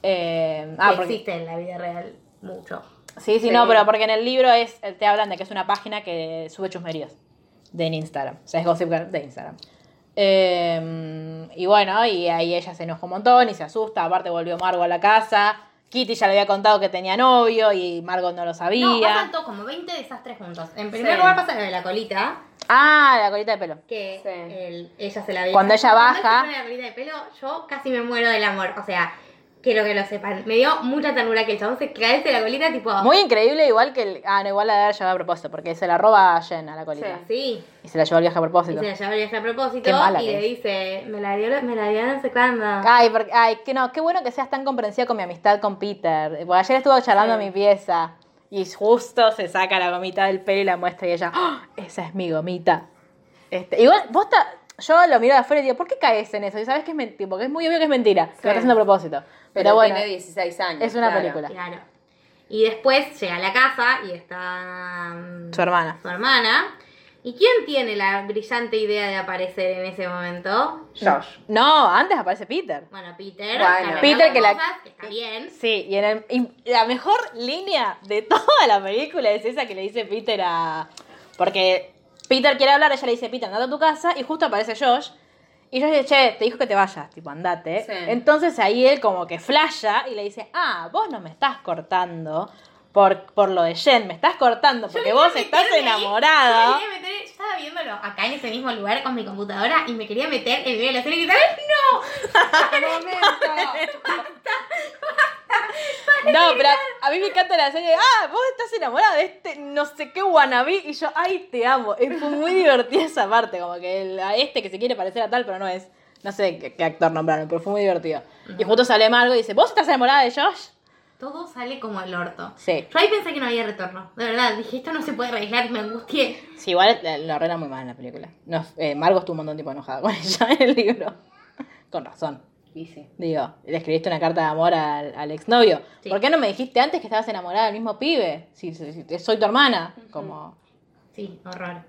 Eh, ah, que porque- existe en la vida real mucho. Sí, sí, Sí. no, pero porque en el libro es, te hablan de que es una página que sube chusmeríos de en Instagram. O sea, es Gossip Girl de Instagram. Eh, y bueno, y ahí ella se enojó un montón y se asusta. Aparte volvió Margo a la casa. Kitty ya le había contado que tenía novio y Margo no lo sabía. No, pasan todo como 20 desastres juntos. En primer Sí. lugar pasa lo de la colita, ah, la colita de pelo. que Sí. el- ella se la ve. Cuando ella baja- Cuando ella la colita de pelo, yo casi me muero del amor. O sea, quiero que lo sepan. Me dio mucha ternura que el chabón se cae la colita, tipo. Muy increíble, igual que el. Ah, no, igual la de haber llevado a propósito, porque se la roba a Jen a la colita. Sí. Y se la llevó al viaje a Y propósito. se la lleva el viaje a propósito. Qué mala y que le es. dice: Me la dio, me la dio no sé cuándo. Ay, porque, ay, que no, qué bueno que seas tan comprensiva con mi amistad con Peter. Porque ayer estuvo charlando Sí. mi pieza y justo se saca la gomita del pelo y la muestra y ella, "Ah, esa es mi gomita. Este, igual, vos ta- yo lo miro de afuera y digo, ¿por qué caes en eso? Y sabes que es mentira, porque es muy obvio que es mentira, que lo está haciendo a propósito. Pero, Pero, bueno, tiene 16 años. es una claro. película. Claro. Y después llega a la casa y está. mm, Su hermana. su hermana. ¿Y quién tiene la brillante idea de aparecer en ese momento? Josh. No, antes aparece Peter. Bueno, Peter. Bueno. Peter que la- cosas, que está bien. Sí, y, en el- y la mejor línea de toda la película es esa que le dice Peter a... Porque Peter quiere hablar, ella le dice, Peter, andate a tu casa, y justo aparece Josh. Y Josh le dice, che, te dijo que te vayas, tipo, andate. Sí. Entonces ahí él como que flasha y le dice, ah, vos no me estás cortando por, por lo de Jen, me estás cortando porque vos estás meterme ahí, enamorada. Yo, quería meter- yo estaba viéndolo acá en ese mismo lugar con mi computadora y me quería meter en medio de la serie y gritar, No, pero a, mí me encanta la serie de, ah, vos estás enamorada de este no sé qué wannabe y yo, ay, te amo. Y fue muy divertida esa parte, como que el- a este que se quiere parecer a tal, pero no es. No sé qué, qué actor nombraron, pero fue muy divertido. Y justo sale Margo y dice, ¿vos estás enamorada de Josh? Todo sale como el orto. Sí. Yo ahí pensé que no había retorno. De verdad, dije, esto no se puede arreglar y me angustié. Sí, igual la- lo arregla muy mal en la película. No, eh, Margo estuvo un montón de tiempo enojada con ella en el libro. Con razón. Y sí. Digo, le escribiste una carta de amor al, al exnovio. Sí. ¿Por qué no me dijiste antes que estabas enamorada del mismo pibe? Si, si- si soy tu hermana. Como. Sí, horror.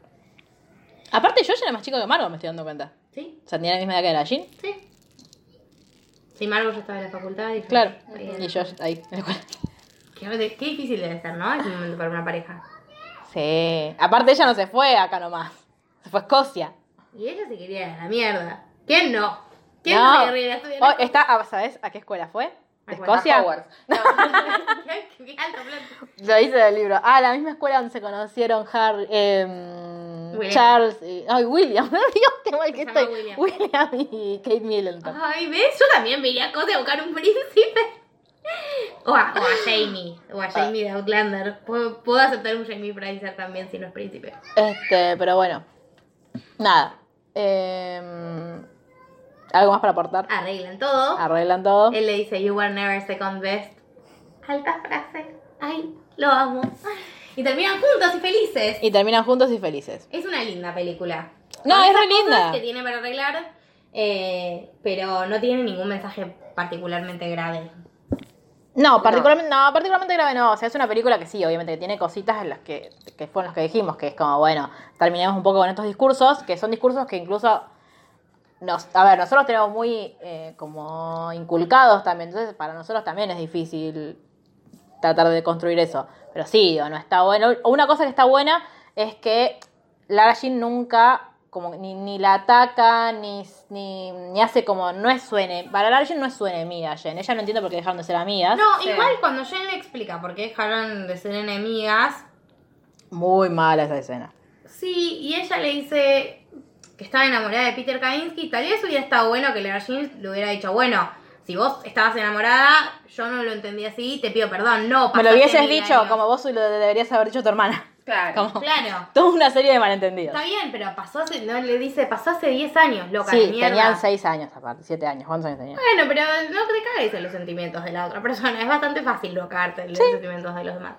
Aparte, yo ya era más chico que Margo, me estoy dando cuenta. Sí, O sea, tenía la misma edad que la Jean. sí. Sí, Margo ya estaba en la facultad y yo- Claro. en- Y yo ahí, en la escuela. Qué, qué difícil debe ser, ¿no? Es un momento para una pareja. Sí. Aparte, ella no se fue acá nomás. Se fue a Escocia. Y ella se quería ir a la mierda. ¿Quién no? ¿Quién No. no se quería ir a estudiar? Oh, está, ah, ¿Sabes a qué escuela fue? ¿A ¿De? Escocia? A Hogwarts. No. Lo dice del libro. Ah, la misma escuela donde se conocieron Harry, em, William. Charles y. Ay, William. Dios, qué mal que estoy. William. William y Kate Middleton. Ay, ¿ves? Yo también me iría a a buscar un príncipe. O a, o a Jamie. O a Jamie de Outlander. Puedo, puedo aceptar un Jamie Pricer también si no es príncipe. Este, pero bueno. Nada. Em, ¿Algo más para aportar? Arreglan todo. Arreglan todo. Él le dice, You were never second best. Alta frase. Ay, lo amo. Y terminan juntos y felices. Y terminan juntos y felices. Es una linda película. No, Con es re linda. que tiene para arreglar, eh, pero no tiene ningún mensaje particularmente grave. No, particularmente, no. particularmente grave no. O sea, es una película que sí, obviamente, que tiene cositas en las que, que fueron las que dijimos, que es como, bueno, terminemos un poco con estos discursos, que son discursos que incluso nos, a ver, nosotros tenemos muy eh, como inculcados también, entonces para nosotros también es difícil tratar de construir eso. Pero sí, digo, no está bueno. Una cosa que está buena es que Lara Jean nunca como ni, ni la ataca, ni, ni, ni hace como, no es su enemiga. Para Lara Jean no es su enemiga, Jen. Ella no entiende por qué dejaron de ser amigas. No, Sí. igual cuando Jen le explica por qué dejaron de ser enemigas, Muy mala esa escena. sí, y ella le dice que estaba enamorada de Peter Kavinsky, tal vez hubiera estado bueno que Lara Jean le hubiera dicho, bueno, si vos estabas enamorada, yo no lo entendí así, te pido perdón, no, Me lo hubieses dicho años". como vos lo deberías haber dicho tu hermana. Claro. Como Claro. toda una serie de malentendidos. Está bien, pero pasó hace, no le dice, pasó hace 10 años, loca Sí, tenían 6 años aparte, 7 años. ¿Cuántos años tenían? Bueno, pero no te cagues en los sentimientos de la otra persona. Es bastante fácil no cagarte en los sentimientos de los demás.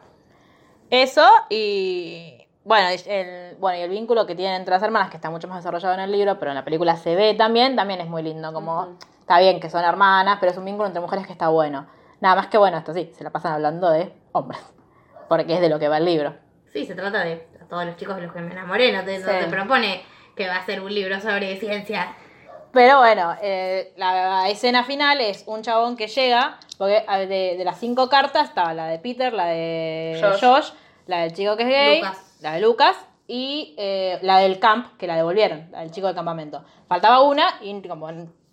Eso y bueno, el, bueno, y el vínculo que tienen entre las hermanas, que está mucho más desarrollado en el libro, pero en la película se ve también, también es muy lindo. Como está bien que son hermanas, pero es un vínculo entre mujeres que está bueno. Nada más que bueno, esto sí, se la pasan hablando de hombres, porque es de lo que va el libro. Sí, se trata de a todos los chicos de los que me enamoré. No te, no Sí. te propone que va a ser un libro sobre ciencia. Pero bueno, eh, la escena final es un chabón que llega, porque de, de las cinco cartas estaba la de Peter, la de Josh. Josh, la del chico que es gay, Lucas. la de Lucas y eh, la del camp, que la devolvieron, la del chico del campamento. Faltaba una y como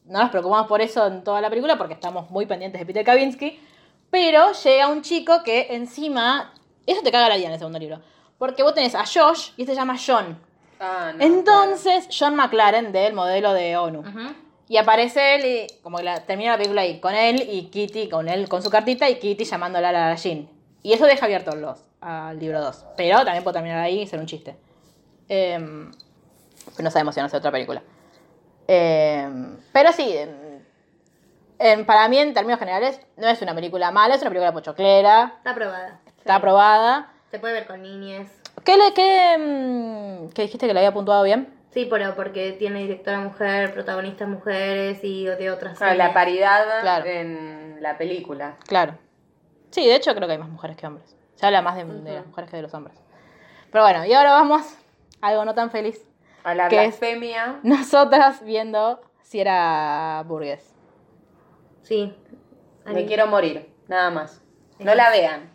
no nos preocupamos por eso en toda la película porque estamos muy pendientes de Peter Kavinsky, pero llega un chico que encima, eso te caga la vida en el segundo libro, porque vos tenés a Josh y este se llama John. Ah, no, Entonces, John McLaren del modelo de ONU. Y aparece él y como que la, termina la película ahí con él y Kitty con él con su cartita y Kitty llamándola a la Jean. Y eso deja abierto los al libro 2. Pero también puede terminar ahí y ser un chiste. Em, pero no sabemos si van a hacer otra película. Em, pero sí, em, para mí en términos generales no es una película mala, es una película pochoclera, Está aprobada. está aprobada. Se puede ver con niñes. ¿Qué, le, qué, em, qué dijiste que le había puntuado bien? Sí, pero porque tiene directora mujer, protagonistas mujeres y de otras. Claro, la series. paridad Claro. en la película. Claro. Sí, de hecho creo que hay más mujeres que hombres. Se habla más de, de las mujeres que de los hombres. Pero bueno, y ahora vamos a algo no tan feliz. A la ¿Qué es? blasfemia. Nosotras viendo si era burgués. Sí. Me quiero morir, nada más. No la vean.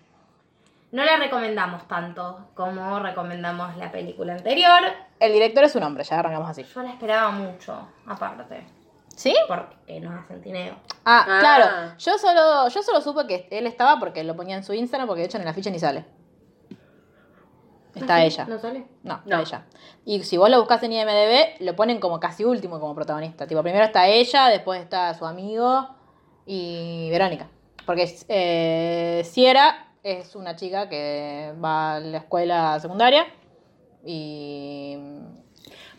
No la recomendamos tanto como recomendamos la película anterior. El director es un hombre, ya arrancamos así. Yo la esperaba mucho, aparte. ¿Sí? Porque no hace centineo. Ah, Ah. claro. Yo solo, yo solo supe que él estaba porque lo ponía en su Instagram, porque de hecho en la ficha ni sale. Está ¿Ah, ella. ¿No sale? No, está No. ella. Y si vos lo buscas en IMDB, lo ponen como casi último como protagonista. Tipo, primero está ella, después está su amigo y Verónica. Porque eh, Sierra es una chica que va a la escuela secundaria y...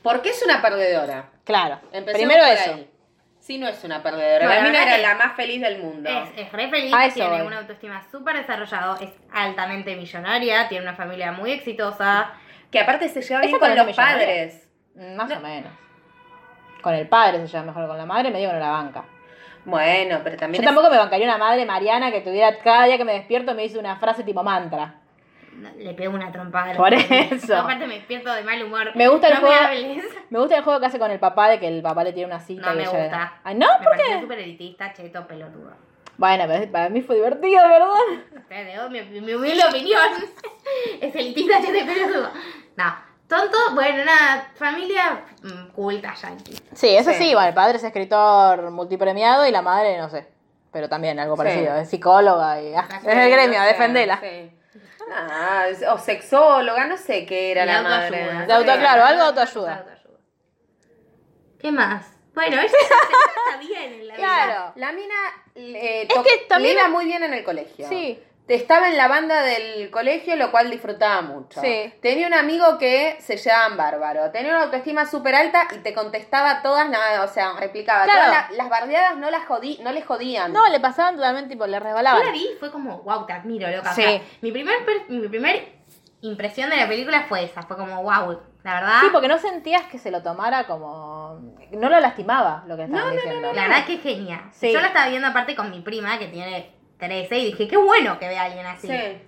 ¿Por qué es una perdedora? Claro, Empecemos primero por eso. ahí. Sí, no es una perdedora. Bueno, la mina era la más feliz del mundo. Es, es re feliz, tiene voy. una autoestima súper desarrollado, es altamente millonaria, tiene una familia muy exitosa. Que aparte se lleva bien con los padres. Más o menos. Con el padre se lleva mejor con la madre, me digo no la banca. Bueno, pero Yo también. es- tampoco me bancaría una madre Mariana que tuviera cada día que me despierto me dice una frase tipo mantra. Le pego una trompada. a la Por eso. Aparte me despierto de mal humor. Me gusta el no juego- Me gusta el juego que hace con el papá de que el papá le tiene una cita No y me ella- gusta. Ay, ¿no? Me ¿Por qué? súper elitista, cheto, pelotudo. Bueno, pero para mí fue divertido, ¿verdad? Mi, mi humilde opinión. es elitista, cheto pelotudo. No. Tonto, bueno, nada. Familia mm, culta, yankee. Sí, eso Sí. sí, bueno, el padre es escritor multipremiado y la madre, no sé. Pero también algo Sí. parecido, es psicóloga y ah, es el gremio, defendela. sí. Ah, o sexóloga, no sé qué era Y la autoayuda. madre. De auto- claro, algo de autoayuda. ¿Qué más? Bueno, ella está bien en la vida. Claro. La mina eh, Es que también- le iba muy bien en el colegio. Sí. Estaba en la banda del colegio, lo cual disfrutaba mucho. Sí. Tenía un amigo que se llamaban Bárbaro. Tenía una autoestima súper alta y te contestaba todas, nada, o sea, replicaba. Claro. Todas la- las bardeadas no las jodí, no le jodían. No, le pasaban totalmente, tipo, le Yo resbalaban. la vi y fue como, wow, te admiro, loca. O Sí. sea, mi primer, per- mi primer impresión de la película fue esa. Fue como, wow, la verdad. Sí, porque no sentías que se lo tomara como... No lo lastimaba lo que estaban diciendo. La verdad que genial. Sí. Yo la estaba viendo aparte con mi prima que tiene 13 y dije, qué bueno que vea a alguien así. Sí.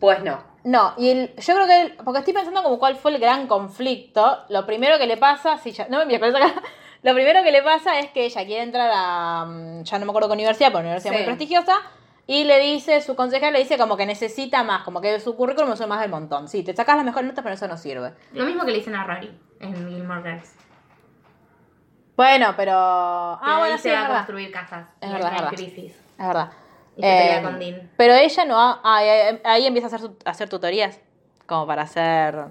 Pues no. No, y el- yo creo que, el- porque estoy pensando como cuál fue el gran conflicto, lo primero que le pasa, si ya, no me con esa cara. lo primero que le pasa es que ella quiere entrar a, mm, ya no me acuerdo qué universidad, pero una universidad Sí. muy prestigiosa, y le dice, su consejera le dice como que necesita más, como que su currículum son más del montón. Sí, te sacas las mejores notas, pero eso no sirve. Lo mismo que le dicen a Rory en Gilmore Girls. Bueno, pero... Ah, bueno, se sí, va es a verdad. construir casas. Es y verdad, entra en es verdad. crisis. Es verdad. Y se pelea Eh, con Dean. Pero ella no ha... ah, ahí, ahí empieza a hacer, a hacer tutorías, como para hacer,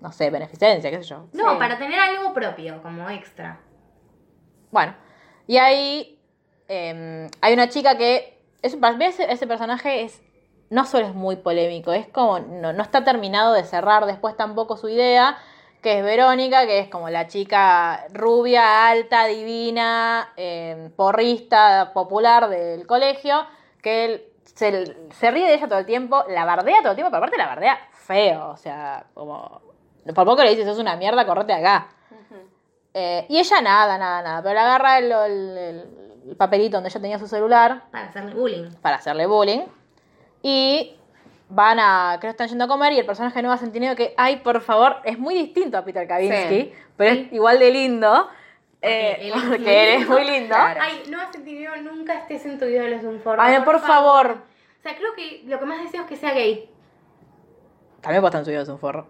no sé, beneficencia, qué sé yo. No, Sí. para tener algo propio, como extra. Bueno, y ahí eh, hay una chica que. Es, para mí ese, ese personaje es. No solo es muy polémico, es como. No, no está terminado de cerrar después tampoco su idea. Que es Verónica, que es como la chica rubia, alta, divina, eh, porrista, popular del colegio. Que él se, se ríe de ella todo el tiempo, la bardea todo el tiempo, pero aparte la bardea feo. O sea, como. Por poco le dices, sos una mierda, correte acá. Eh, y ella nada, nada, nada. Pero le agarra el- el- el papelito donde ella tenía su celular Para hacerle bullying. para hacerle bullying. Y van a. Creo que están yendo a comer. Y el personaje de Nueva Centineo, que, ay, por favor, es muy distinto a Peter Kavinsky, Sí. pero es igual de lindo. eh, él es muy porque él es lindo. muy lindo. Claro. Ay, no has sentido nunca estés en tu ídolos de un forro. Ay, por favor. O sea, creo que lo que más deseo es que sea gay. También puedo estar subido es un forro.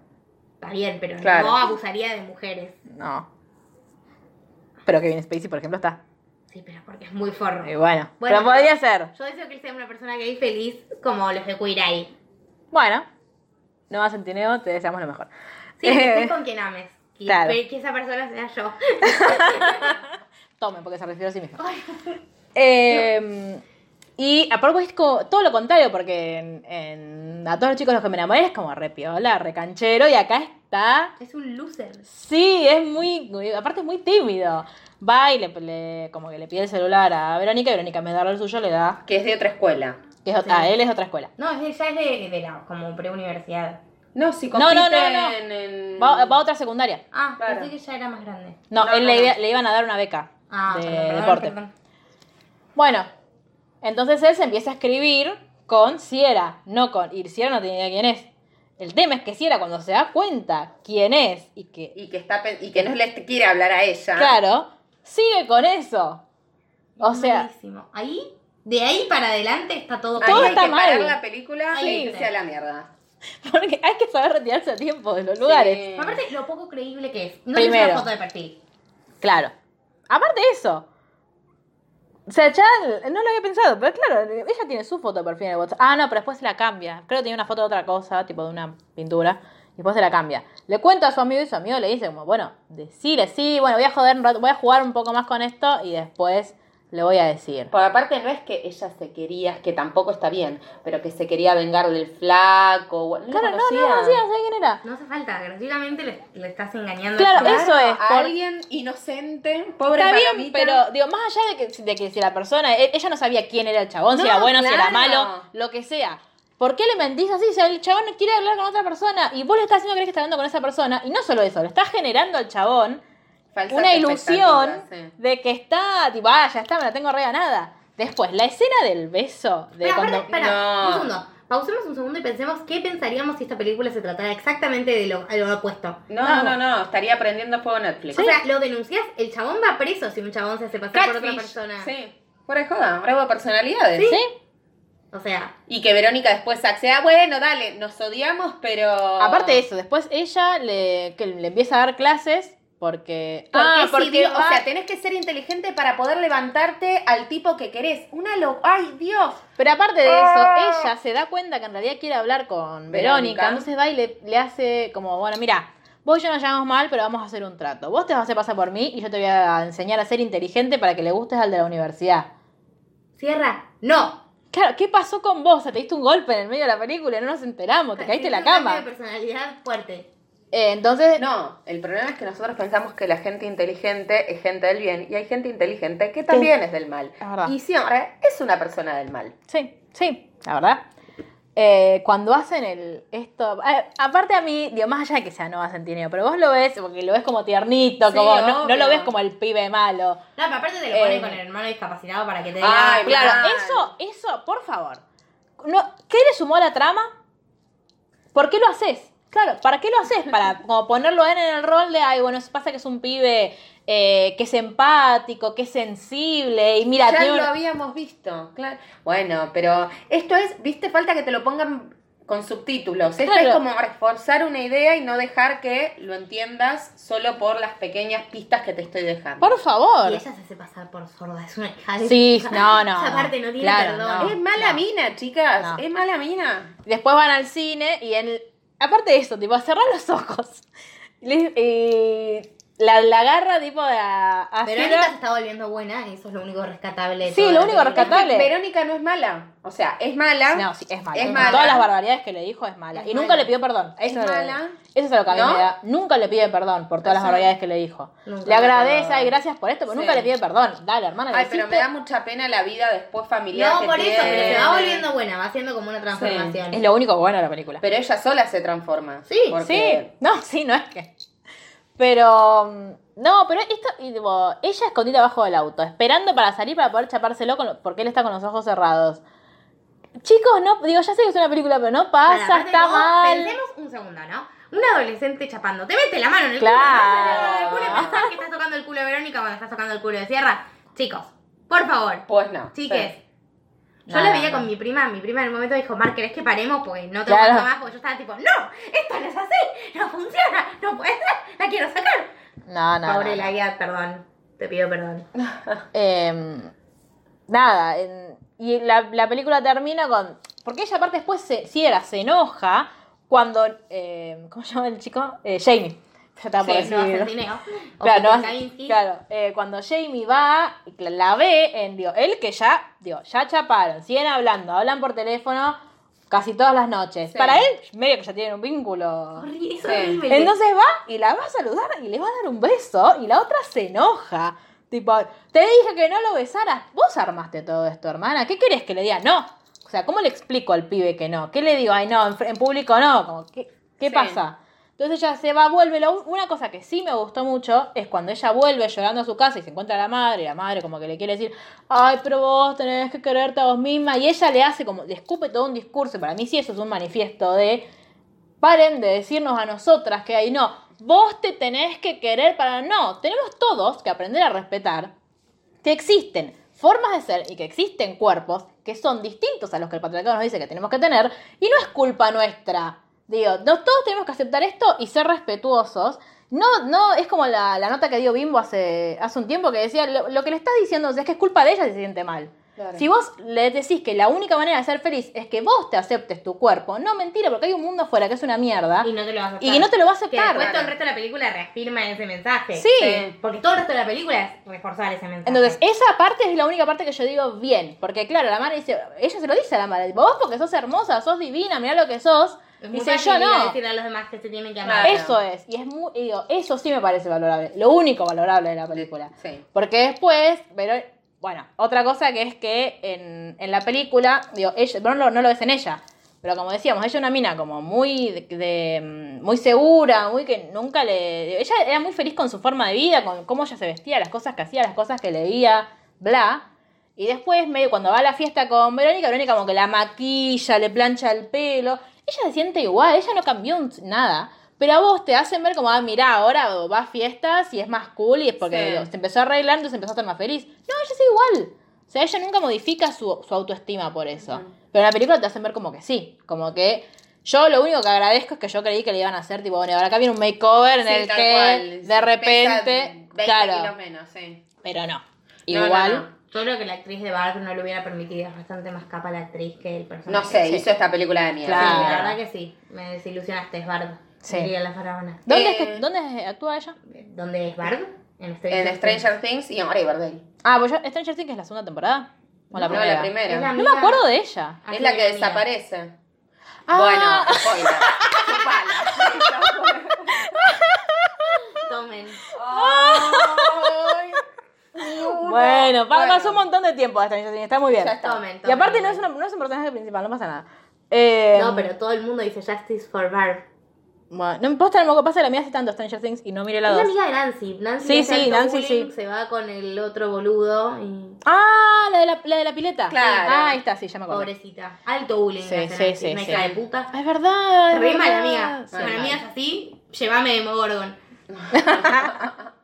Está bien, pero Claro. no abusaría de mujeres. No. Pero Kevin Spacey, por ejemplo, está. Sí, pero porque es muy forro. Y bueno, Bueno, pero podría ser. Yo deseo que él sea una persona gay feliz como los de Queer Eye. Bueno, Nueva Centineo, te deseamos lo mejor. Sí, que Eh, estés con quien ames. Y Claro. que esa persona sea yo. Tomen, porque se refiere a sí mismo. Eh, y a poco es todo lo contrario, porque en, en- a todos los chicos los que me enamoré es como re piola, re canchero, y acá está. Es un loser. Sí, es muy. Aparte es muy tímido. Va y le, le- como que le pide el celular a Verónica, y Verónica me da el suyo, le da. Que es de otra escuela. Que es, ah, él es otra escuela. No, ya es de, de la como preuniversidad. No, si No, no, no, compiten no. en- Va, va a otra secundaria. Ah, Claro. pensé que ya era más grande. No, No, él no, le, le iban a dar una beca Ah, de perdón, perdón, deporte. perdón. Bueno, entonces él se empieza a escribir con Sierra, no con. Y Sierra no tenía idea quién es. El tema es que Sierra, cuando se da cuenta quién es y que, Y que, está, y que no le quiere hablar a ella. claro, sigue con eso. O sea, Malísimo. Ahí, de ahí para adelante está todo Todo hay está que parar mal. la película Sí. y irse a la mierda. porque hay que saber retirarse a tiempo de los lugares. Sí. Aparte, lo poco creíble que es. No Primero. Primero. una foto de perfil. Claro. Aparte de eso. O sea, ya no lo había pensado, pero claro, ella tiene su foto de perfil en el WhatsApp. Ah, no, pero después se la cambia. Creo que tenía una foto de otra cosa, tipo de una pintura, y después se la cambia. Le cuenta a su amigo y su amigo le dice como, bueno, decile, sí, bueno, voy a joder un rato, voy a jugar un poco más con esto y después le voy a decir. Porque aparte no es que ella se quería, que tampoco está bien, pero que se quería vengar del flaco. ¿No Claro, no, no, no, no, no sé quién era. No hace falta. Gratuitamente le, le estás engañando. Claro, chaval. eso es, A por- alguien inocente, pobre Está bien, pero digo, más allá de que, de que si la persona, e- ella no sabía quién era el chabón, si No, era bueno, si era claro. malo, lo que sea. ¿Por qué le mentís así? O sea, el chabón quiere hablar con otra persona y vos le estás haciendo creer que está hablando con esa persona. Y no solo eso, le estás generando al chabón Falsas una ilusión sí. de que está, tipo, ah, ya está, me la tengo re ganada. Después, la escena del beso, de Pero cuando... espera, No. un segundo. Pausemos un segundo y pensemos qué pensaríamos si esta película se tratara exactamente de lo, lo opuesto. No, no, no, estaría prendiendo fuego Netflix. O sea, lo denuncias, el chabón va preso si un chabón se hace pasar por otra persona. Sí. Fuera de joda, bravo de personalidades. ¿Sí? O sea, Y que Verónica después acceda, bueno, dale, nos odiamos, pero. Aparte de eso, después ella le, que le empieza a dar clases porque... Porque, ah, si porque Dios- va- o sea, tenés que ser inteligente para poder levantarte al tipo que querés. Una lo. ¡Ay, Dios! Pero aparte de eso, Ah. ella se da cuenta que en realidad quiere hablar con Verónica. Verónica, entonces va y le, le hace como, bueno, mira, vos y yo nos llevamos mal, pero vamos a hacer un trato. Vos te vas a hacer pasar por mí y yo te voy a enseñar a ser inteligente para que le gustes al de la universidad. cierra. No. Claro, ¿qué pasó con vos? O sea, te diste un golpe en el medio de la película y no nos enteramos, te caíste en la cama. personalidad fuerte. Eh, entonces, No, el problema es que nosotros pensamos que la gente inteligente es gente del bien y hay gente inteligente que también es del mal. Es. Y siempre es una persona del mal. Sí, sí, la verdad. Eh, cuando hacen el esto, eh, aparte a mí, digo, más allá de que sea Nova Centineo, pero vos lo ves, porque lo ves como tiernito, Sí, como no, no lo ves como el pibe malo. No, pero aparte te lo pone Eh. con el hermano discapacitado para que te diga. Ay, Claro, Mal. eso, eso, por favor. No, ¿Qué le sumó a la trama? ¿Por qué lo haces? Claro, ¿para qué lo haces? Para como ponerlo a él en el rol de, ay, bueno, eso pasa que es un pibe eh, que es empático, que es sensible, y mira, ya tiene lo habíamos visto, claro. Bueno, pero esto es, viste, falta que te lo pongan con subtítulos. Esto es como reforzar una idea y no dejar que lo entiendas solo por las pequeñas pistas que te estoy dejando. Por favor. Y ella se hace pasar por sorda, es una hija de Sí, puta. no, no, Esa parte no tiene claro, perdón. no. es mala no. mina, chicas. No. Es mala mina. Después van al cine y en aparte de eso, tipo, cerrar los ojos. Le- y la, la agarra, tipo, de a, a Verónica se está volviendo buena y eso es lo único rescatable. de Sí, lo único película. rescatable. Verónica no es mala. O sea, es mala. No, sí, es mala. Es mala. Todas las barbaridades que le dijo es mala. Es y nunca le pidió perdón. Es Eso, mala. eso es lo que a mí ¿No? me da. Nunca le pide perdón por todas las barbaridades que le dijo. Le agradece, ay, gracias por esto, pero Sí. nunca le pide perdón. Dale, hermana, Ay, pero me da mucha pena la vida después familiar. No, que por eso, pero se va volviendo buena, va haciendo como una transformación. Es lo único bueno de la película. Pero ella sola se transforma. Sí, porque- Sí, no, sí, no es que. Pero. mm, No, pero esto. Y, tipo, ella escondida abajo del auto, esperando para salir para poder chapárselo con porque él está con los ojos cerrados. Chicos, no, digo, ya sé que es una película, pero no pasa, aparte está todo, mal. Pensemos un segundo, ¿no? Un adolescente chapando. Te mete la mano en el Claro. culo. y pensás que estás tocando el culo de Verónica cuando estás tocando el culo de Sierra. Chicos, por favor. Pues no. Chiques. Sí. Yo No, la veía no. con mi prima, mi prima en el momento dijo, Mar, ¿querés que paremos? Porque no te Claro. más, porque yo estaba tipo, no, esto no es así, no funciona, no puede ser, la quiero sacar. No, no. Pobre la guía, perdón, te pido perdón. Eh, nada, en- y la, la película termina con. Porque ella, aparte, después se, Sierra se enoja cuando. eh, ¿Cómo se llama el chico? Eh, Jamie. Ya estaba por Sí, no. O Claro, no, eh, cuando Jamie va, la- ve en, digo, él que ya, digo, ya chaparon, siguen hablando, hablan por teléfono casi todas las noches. Sí. Para él, medio que ya tienen un vínculo. Horrible. Entonces va y la va a saludar y le va a dar un beso y la otra se enoja. Tipo, te dije que no lo besaras. Vos armaste todo esto, hermana. ¿Qué querés que le diga? No. O sea, ¿cómo le explico al pibe que no? ¿Qué le digo? Ay, no, en, público no. Como, ¿Qué, qué Sí. pasa? Entonces ella se va, vuelve. Una cosa que sí me gustó mucho es cuando ella vuelve llorando a su casa y se encuentra a la madre, y la madre como que le quiere decir, ay, pero vos tenés que quererte a vos misma. Y ella le hace como, le escupe todo un discurso. Para mí sí eso es un manifiesto de, paren de decirnos a nosotras que hay no. Vos te tenés que querer para no. Tenemos todos que aprender a respetar que existen formas de ser y que existen cuerpos que son distintos a los que el patriarcado nos dice que tenemos que tener y no es culpa nuestra. Digo, no, todos tenemos que aceptar esto y ser respetuosos. No, no, es como la, la nota que dio Bimbo hace, hace un tiempo que decía, lo, lo que le estás diciendo es que es culpa de ella si se siente mal. Claro. Si vos le decís que la única manera de ser feliz es que vos te aceptes tu cuerpo, no mentira, porque hay un mundo afuera que es una mierda Y no te lo vas a y que no te lo va a Que aceptar. después todo el resto de la película reafirma ese mensaje. Sí. Porque todo el resto de la película es reforzar ese mensaje. Entonces, esa parte es la única parte que yo digo bien. Porque, claro, la madre dice, ella se lo dice a la madre, vos porque sos hermosa, sos divina, mirá lo que sos. Es muy Dice, fácil yo no. decirle a los demás que se tienen que amar. Claro. Eso es. Y es muy, y digo, eso sí me parece valorable. Lo único valorable de la película. Sí. Porque después, pero, bueno, otra cosa que es que en, en la película, digo, ella, pero no, lo- no lo ves en ella. Pero como decíamos, ella es una mina como muy de, de, mm, muy segura, muy que nunca le ella era muy feliz con su forma de vida, con cómo ella se vestía, las cosas que hacía, las cosas que leía, bla. Y después medio cuando va a la fiesta con Verónica, Verónica como que la maquilla, le plancha el pelo. Ella se siente igual, ella no cambió nada. Pero a vos te hacen ver como, ah, mirá, ahora va a fiestas y es más cool y es porque Sí. se empezó a arreglar, entonces empezó a estar más feliz. No, ella es igual. O sea, ella nunca modifica su, su autoestima por eso. Pero en la película te hacen ver como que sí. Como que yo lo único que agradezco es que yo creí que le iban a hacer, tipo, bueno, ahora acá viene un makeover en Sí, el que cual. de repente. 20 claro. kilos menos, sí. Pero no. Igual. no, no. Yo creo que la actriz de Barb no lo hubiera permitido, es bastante más capa la actriz que el personaje. No sé, Sí. hizo esta película de mierda. Sí, Claro. la verdad que sí, me desilusionaste, es Barb. Sí. Diría la faraona. ¿Dónde, Eh, es que, ¿Dónde actúa ella? ¿Dónde es Barb? En Stranger, En Stranger Things y en Riverdale. Ah, pues yo, Stranger Things es la segunda temporada. O la No, primera. la primera. La No me acuerdo de ella. Es sí, la que desaparece. Ah. Bueno, spoiler. Chupala. Bueno, pa- Bueno. pasó un montón de tiempo de Stranger Things, está muy bien. Ya está. Tomen, Y tomen. aparte no es, una- no es un personaje principal, no pasa nada. Eh, No, pero todo el mundo dice Justice for Barb. Bueno, no me puedo estar lo que pasa, la mía hace tanto Stranger Things y no mire la Es la 2. amiga de Nancy. Nancy Sí, hace sí, alto Nancy, bullying, sí. Se va con el otro boludo y... Ah, la de la, la de la pileta. Claro. Ah, ahí está, sí, ya me acuerdo. Pobrecita. Alto bullying. Sí, hace sí, Nancy, sí, Una sí. hija de puta. Es verdad. es Re verdad. amiga. Sí. Con amigas así, llévame de Mogorgon.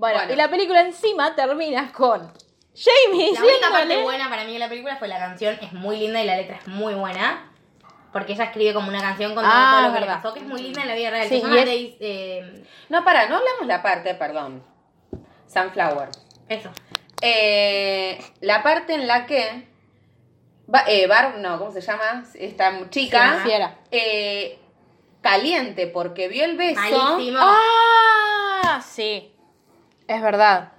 Bueno, Bueno. y la película encima termina con Jamie La única parte buena para mí de la película fue la canción. Es muy linda y la letra es muy buena. Porque ella escribe como una canción con Ah, todo lo que le pasó, que es muy linda en la vida real. Sí, es- eh, No, para, no hablamos la parte, perdón. Sunflower. eso. Eh, la parte en la que. Ba- eh, Barb, no, ¿cómo se llama? Esta chica. Fiera. caliente porque vio el beso. Malísimo. Ah, sí. Es verdad.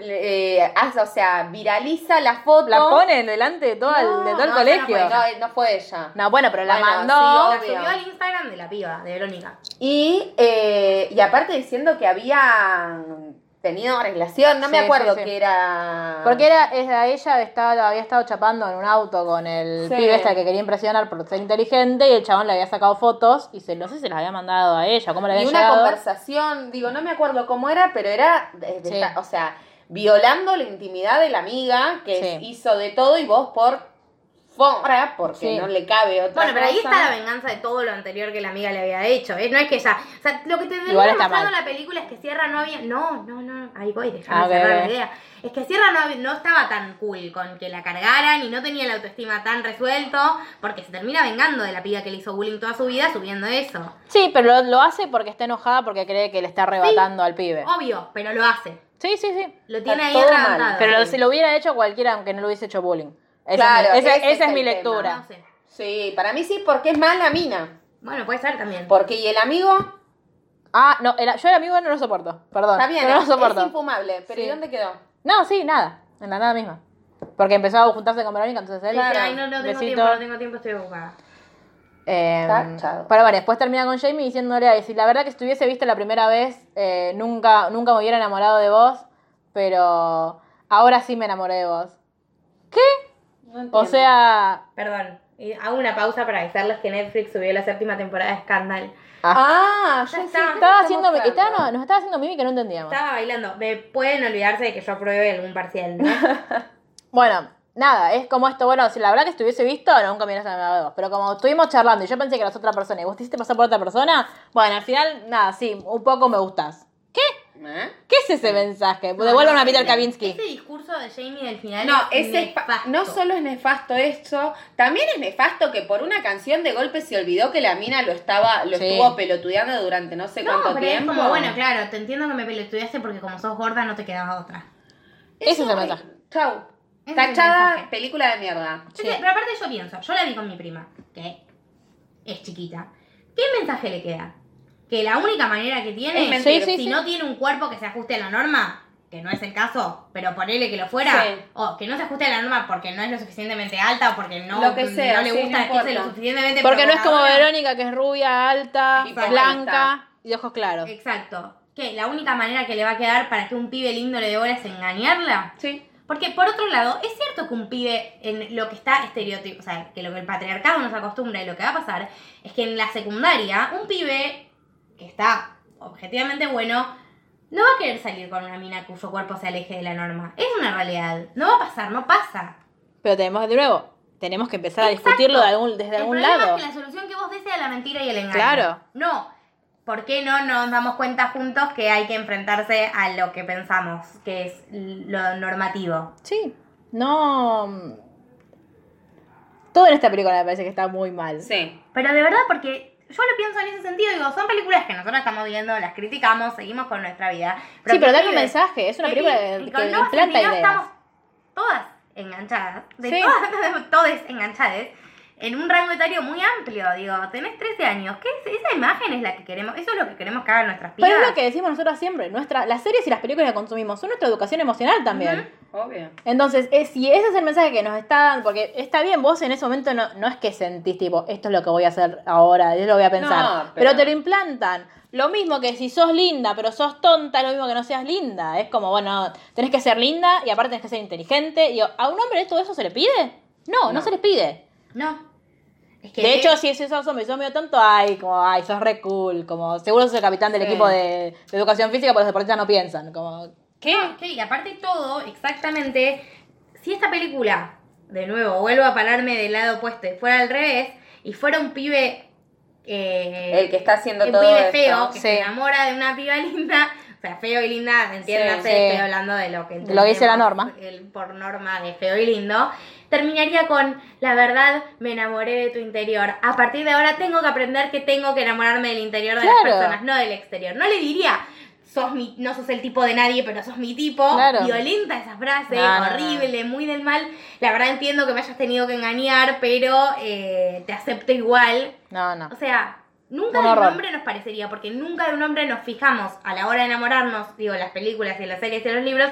eh, hace- o sea, viraliza la foto. La pone delante de todo el, de todo el no, colegio. no No, no fue ella. No, bueno, pero la Bueno, mandó. sí, La subió al Instagram de la piba, de Verónica. Y, eh, y aparte diciendo que había tenido relación, no me acuerdo sí, sí. que era. Porque era, era- ella estaba, había estado chapando en un auto con el pibe este que quería impresionar por ser inteligente y el chabón le había sacado fotos y se, no sé si se las había mandado a ella, cómo le Y había una llegado. conversación, digo, no me acuerdo cómo era, pero era, esta- o sea, violando la intimidad de la amiga que hizo de todo y vos por porque Sí. no le cabe otra Bueno, pero ahí está la venganza de todo lo anterior que la amiga le había hecho. ¿eh? No es que ella. O sea, lo que te venía está mostrando mal. la película es que Sierra no había. No, no, no. Ahí voy, déjame Ah, ok, cerrar la idea. Es que Sierra no, no estaba tan cool con que la cargaran y no tenía la autoestima tan resuelto porque se termina vengando de la piba que le hizo bullying toda su vida subiendo eso. Sí, pero lo, lo hace porque está enojada porque cree que le está arrebatando al pibe. Obvio, pero lo hace. Sí, sí, sí. Lo tiene ahí todo mal. atragantado. Pero lo- si lo hubiera hecho cualquiera aunque no lo hubiese hecho bullying. Claro, esa- ese esa es es mi el tema. lectura. No sé. Sí, para mí sí, porque es mala mina. Bueno, puede ser también. Porque y el amigo, Ah, no, el- yo el amigo no lo soporto, perdón. está bien, no lo soporto. es infumable. Pero Sí. ¿y dónde quedó? No, sí, nada. En la nada misma. Porque empezó a juntarse con Verónica, entonces él. Ay, no, no tengo besito. tiempo, no tengo tiempo, estoy ocupada. Eh, Tachado. pero bueno, después termina con Jamie diciéndole, "Ay, si la verdad que estuviese visto la primera vez, eh, nunca, nunca me hubiera enamorado de vos, pero ahora sí me enamoré de vos. No O sea, Perdón, y hago una pausa para avisarles que Netflix subió la séptima temporada de Scandal. Ah, ya Ya está. qué estaba haciendo, estaba- nos estaba haciendo Mimi que no entendíamos. Estaba bailando. Me pueden olvidarse de que yo apruebe algún parcial, ¿no? Bueno, nada, es como esto, bueno, si la verdad que estuviese visto, nunca me hubieras de vos. Pero como estuvimos charlando y yo pensé que eras otra persona y vos te hiciste pasar por otra persona, bueno, al final, nada, sí, un poco me gustás. ¿Eh? ¿Qué es ese mensaje? Devuelvan a Peter Kavinsky. Ese discurso de Jamie del final No, es ese es fa- nefasto. no solo es nefasto esto, también es nefasto que por una canción de golpe se olvidó que la mina lo estaba, lo Sí. estuvo pelotudeando durante no sé No, cuánto pero tiempo. es como, bueno, claro, te entiendo que me pelotudeaste porque como sos gorda no te quedaba otra. Ese es el Eso, mensaje. Chau. Ese Tachada, mensaje. película de mierda. Pero aparte yo pienso, yo la vi con mi prima, que es chiquita. ¿Qué mensaje le queda? Que la única manera que tiene, Es mentir. Sí, sí, si sí. no tiene un cuerpo que se ajuste a la norma, que no es el caso, pero ponele que lo fuera, o que no se ajuste a la norma porque no es lo suficientemente alta o porque no, Lo que sea, no le gusta no que sea lo suficientemente Porque no es como. Verónica, que es rubia, alta, blanca y de ojos claros. Exacto. ¿Qué? ¿La única manera que le va a quedar para que un pibe lindo le dé bola es engañarla? Sí. Porque por otro lado, es cierto que un pibe en lo que está estereotipo, o sea, que lo que el patriarcado nos acostumbra y lo que va a pasar es que en la secundaria, un pibe que está objetivamente bueno, no va a querer salir con una mina cuyo cuerpo se aleje de la norma. Es una realidad. No va a pasar, no pasa. Pero tenemos, de nuevo, tenemos que empezar a Exacto. discutirlo de algún, desde el algún problema lado. es que la solución que vos des sea la mentira y el engaño. Claro. No. ¿Por qué no nos damos cuenta juntos que hay que enfrentarse a lo que pensamos, que es lo normativo? Sí. No. Todo en esta película me parece que está muy mal. Sí. Pero de verdad, porque yo lo pienso en ese sentido, digo, son películas que nosotros estamos viendo, las criticamos, seguimos con nuestra vida. sí, pero dan un mensaje. Es una película y- que, y con Santidad ideas. estamos todas enganchadas, de Sí. todas, todas enganchadas, en un rango etario muy amplio, digo, tenés 13 años, ¿qué es? Esa imagen es la que queremos, eso es lo que queremos que hagan nuestras pibas. Pero es lo que decimos nosotros siempre. Nuestra, las series y las películas que consumimos son nuestra educación emocional también. Obvio. Entonces, eh, si ese es el mensaje que nos está dando, porque está bien, vos en ese momento no, no es que sentís tipo, esto es lo que voy a hacer ahora, yo lo voy a pensar, No, pero... pero- te lo implantan. Lo mismo que si sos linda, pero sos tonta, es lo mismo que no seas linda. Es como, bueno, tenés que ser linda y aparte tenés que ser inteligente. Y ¿a un hombre todo eso se le pide? No, no, No. se les pide. No. Es que De hecho, si sos hombre y sos medio tonto, ay, como, ay, sos re cool. Como, seguro sos el capitán del Sí. equipo de, de educación física, pero los deportistas no piensan. Como, ¿qué? No, ¿qué? Y aparte de todo, exactamente, si esta película, de nuevo, vuelvo a pararme del lado opuesto y fuera al revés, y fuera un pibe... eh, El que está haciendo un todo pibe esto. feo que Sí. se enamora de una piba linda, o sea, feo y linda, entiéndase, Sí, sí. estoy hablando de lo que lo dice la norma. el- por norma de feo y lindo, terminaría con, la verdad, me enamoré de tu interior. A partir de ahora tengo que aprender que tengo que enamorarme del interior de las personas, no del exterior. No le diría, sos mi, no sos el tipo de nadie, pero sos mi tipo. Claro. Violenta esa frase, No, no, no. horrible, muy del mal. La verdad entiendo que me hayas tenido que engañar, pero eh, te acepto igual. No, no. O sea, nunca Un de un hombre nos parecería, porque nunca de un hombre nos fijamos a la hora de enamorarnos, digo, en las películas y en las series y en los libros,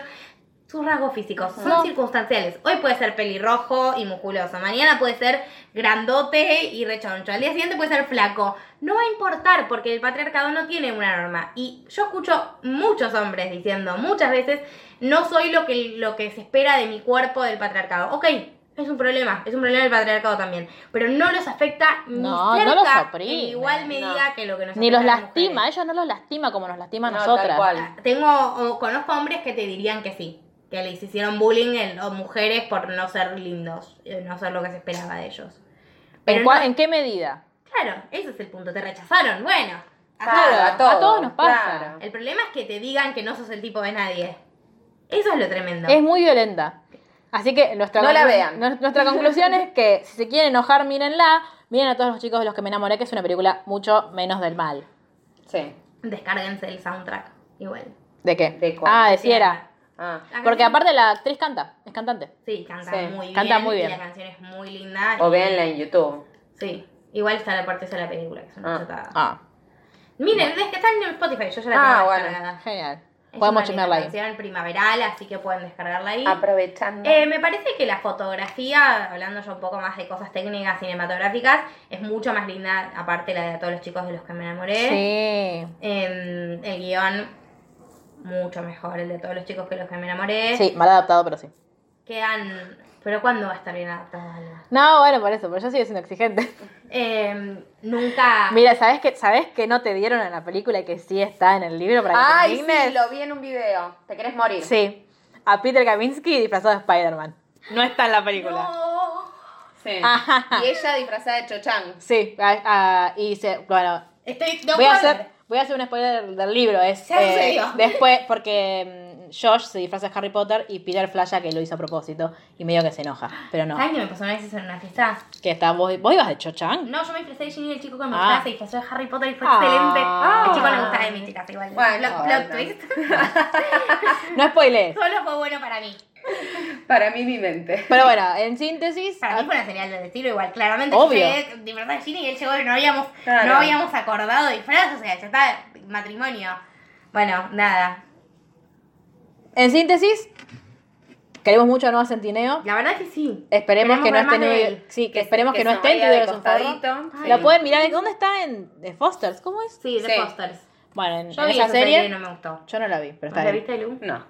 sus rasgos físicos. Son No. circunstanciales. Hoy puede ser pelirrojo y musculoso, mañana puede ser grandote y rechoncho, al día siguiente puede ser flaco. No va a importar porque el patriarcado no tiene una norma. Y yo escucho muchos hombres diciendo muchas veces, no soy lo que, lo que se espera de mi cuerpo del patriarcado. Ok, es un problema, es un problema del patriarcado también. Pero no los afecta ni No, no los en oprime, igual medida no. que lo que nos Ni los lastima, ellos no los lastima como nos lastima a No, nosotras. tal cual. Tengo, o conozco hombres que te dirían que sí, que les hicieron bullying en, o mujeres por no ser lindos, eh, no ser lo que se esperaba de ellos. ¿En, Pero no- ¿En qué medida? claro, ese es el punto, te rechazaron, bueno. ajá. Claro, a todos, a todos nos pasa. claro. El problema es que te digan que no sos el tipo de nadie. Eso es lo tremendo. Es muy violenta. Así que nuestra, No la vean. nu- nuestra conclusión es que si se quieren enojar, mírenla. Miren a todos los chicos de los que me enamoré, que es una película mucho menos del mal. Sí. Descárguense el soundtrack, igual. ¿De qué? ¿De cuál? ah, de Sierra. Ah. La Porque canción- aparte la actriz canta, es cantante. Sí, canta Sí, muy bien. canta muy bien. Y la canción es muy linda. O y- véanla en YouTube. Sí, igual está la parte de la película, que es una Ah. chotada. Ah, Miren, es que está en Spotify, yo ya la Ah, tengo bueno. descargada. genial. Es Podemos chismearla ahí. canción primaveral, así que pueden descargarla ahí. Aprovechando. Eh, me parece que la fotografía, hablando yo un poco más de cosas técnicas cinematográficas, es mucho más linda, aparte la de todos los chicos de los que me enamoré. Sí. Em, el guion, mucho mejor, el de todos los chicos que los que me enamoré. Sí, mal adaptado, pero sí. Quedan. Pero ¿cuándo va a estar bien adaptado? No, bueno, por eso, pero yo sigo siendo exigente. Em, nunca. Mira, ¿sabes que, ¿sabes que no te dieron en la película y que sí está en el libro para que te Ay, indignes? sí, lo vi en un video. ¿Te querés morir? Sí, a Peter Kavinsky disfrazado de Spider-Man. No está en la película. No. Sí. Ajá. Y ella disfrazada de Cho-Chang. Sí, ah, ah, y se, bueno, Estoy. No voy a hacer, voy a hacer un spoiler del libro. Es, eh, después, porque mm, Josh se disfraza de Harry Potter y Peter flasha que lo hizo a propósito y medio que se enoja, pero no. ¿Sabes qué me pasó una vez en una fiesta? Que está, vos, vos ibas de Cho-Chang. No, yo me disfrazé de Ginny y el chico que me Ah. gustaba se disfrazó de Harry Potter y fue Ah. excelente. Ah. El chico le gustaba de mis chicas igual. Bueno, bueno. plot twist. No spoilees. Solo fue bueno para mí. Para mí, mi mente. Pero bueno, en síntesis, Para mí fue una señal del estilo igual. Claramente Obvio. yo llegué disfrazada de Ginny y él llegó y no habíamos, Claro. no habíamos acordado disfraz, o sea, ya está matrimonio. Bueno, nada. en síntesis, queremos mucho a Nueva Centineo. La verdad que sí. Esperemos que no esté de él. Sí, que, esperemos que, que no esté en de. La pueden mirar. ¿Dónde está? En The Fosters. ¿Cómo es? Sí, de Sí. Fosters. Bueno, en, Yo en vi esa serie y serie. no me gustó. Yo no la vi, pero está ¿La bien. viste, Lu? No.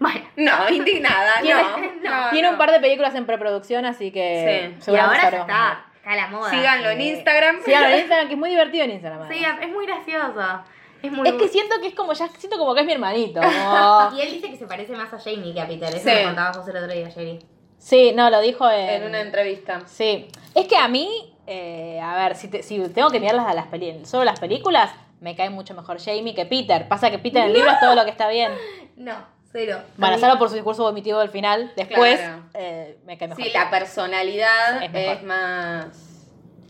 Bueno. No, indignada, Tiene, no. no, tiene un par de películas en preproducción, así que Sí. Y ahora está, está a la moda. Síganlo en Instagram. Síganlo en Instagram, que es muy divertido en Instagram. Sí, es muy gracioso. Es muy es que siento que es como, ya siento como que es mi hermanito. como- Y él dice que se parece más a Jamie que a Peter. Eso Sí. me contabas vos el otro día, Jerry. Sí, no, lo dijo en, En una entrevista. Sí. Es que a mí, eh, a ver, si, te- si tengo que mirarlas a las peli solo las películas, me cae mucho mejor Jamie que Peter. Pasa que Peter en el libro es todo lo que está bien. No, cero. Salvo por su discurso vomitivo del final. Después, Claro. eh, me cae mejor. Sí, la personalidad Es más.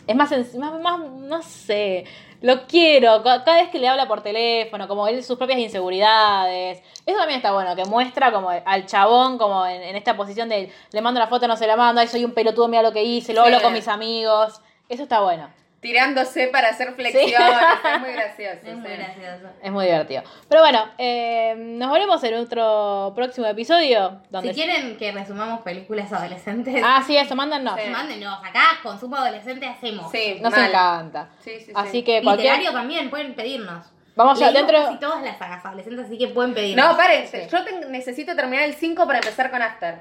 Es más, más, más, no sé, lo quiero. Ca- Cada vez que le habla por teléfono, como él, sus propias inseguridades. Eso también está bueno, que muestra como al chabón como en, en esta posición de le mando la foto, no se la mando, ay, soy un pelotudo, mira lo que hice, lo Sí. hablo con mis amigos. Eso está bueno. Tirándose para hacer flexiones. Es muy gracioso. Es muy sí. gracioso. Es muy divertido. Pero bueno, eh, nos veremos en otro próximo episodio. Donde Si quieren que resumamos películas adolescentes, Ah, sí, eso, mándennos. Sí. mándenos. Acá, consumo adolescente, hacemos. Sí, Nos mal. encanta. Sí, sí, sí. Así que cualquier. Literario también, pueden pedirnos. Vamos ya Leímos dentro. casi todas las sagas adolescentes, así que pueden pedirnos. No, paren. Sí. Yo te- necesito terminar el 5 para empezar con After.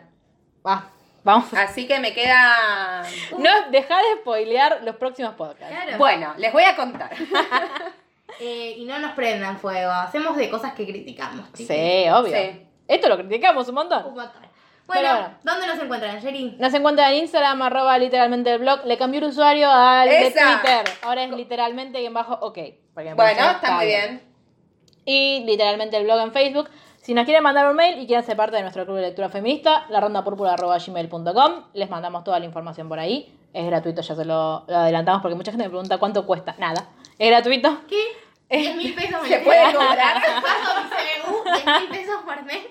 Ah, vamos. Así que me queda. No, dejá de spoilear los próximos podcasts. Claro. Bueno, les voy a contar. Eh, y no nos prendan fuego. Hacemos de cosas que criticamos. chicos. Sí, obvio. Sí. Esto lo criticamos un montón. Un montón. Bueno, bueno. ¿dónde nos encuentran, Jerry? Nos encuentran en Instagram, arroba literalmente el blog. Le cambió el usuario al de. Twitter. Ahora es literalmente y en bajo ok. Bueno, está muy bien. Y literalmente el blog en Facebook. Si nos quieren mandar un mail y quieren ser parte de nuestro club de lectura feminista, la ronda gmail.com. Les mandamos toda la información por ahí. Es gratuito, ya se lo, lo adelantamos porque mucha gente me pregunta cuánto cuesta. Nada. Es gratuito. ¿Qué? 10 mil pesos Se puede cobrar. Pago mi CBU, 10 mil pesos por mes.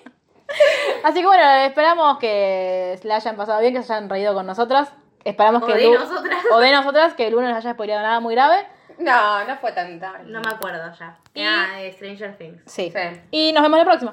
Así que bueno, esperamos que la hayan pasado bien, que se hayan reído con nosotras. Esperamos O que de lu- nosotras. O de nosotras, que el lunes no haya spoileado nada muy grave. No, no fue tan tarde. No me acuerdo ya. Y- Ah, de Stranger Things. Sí. Sí. Y nos vemos la próxima.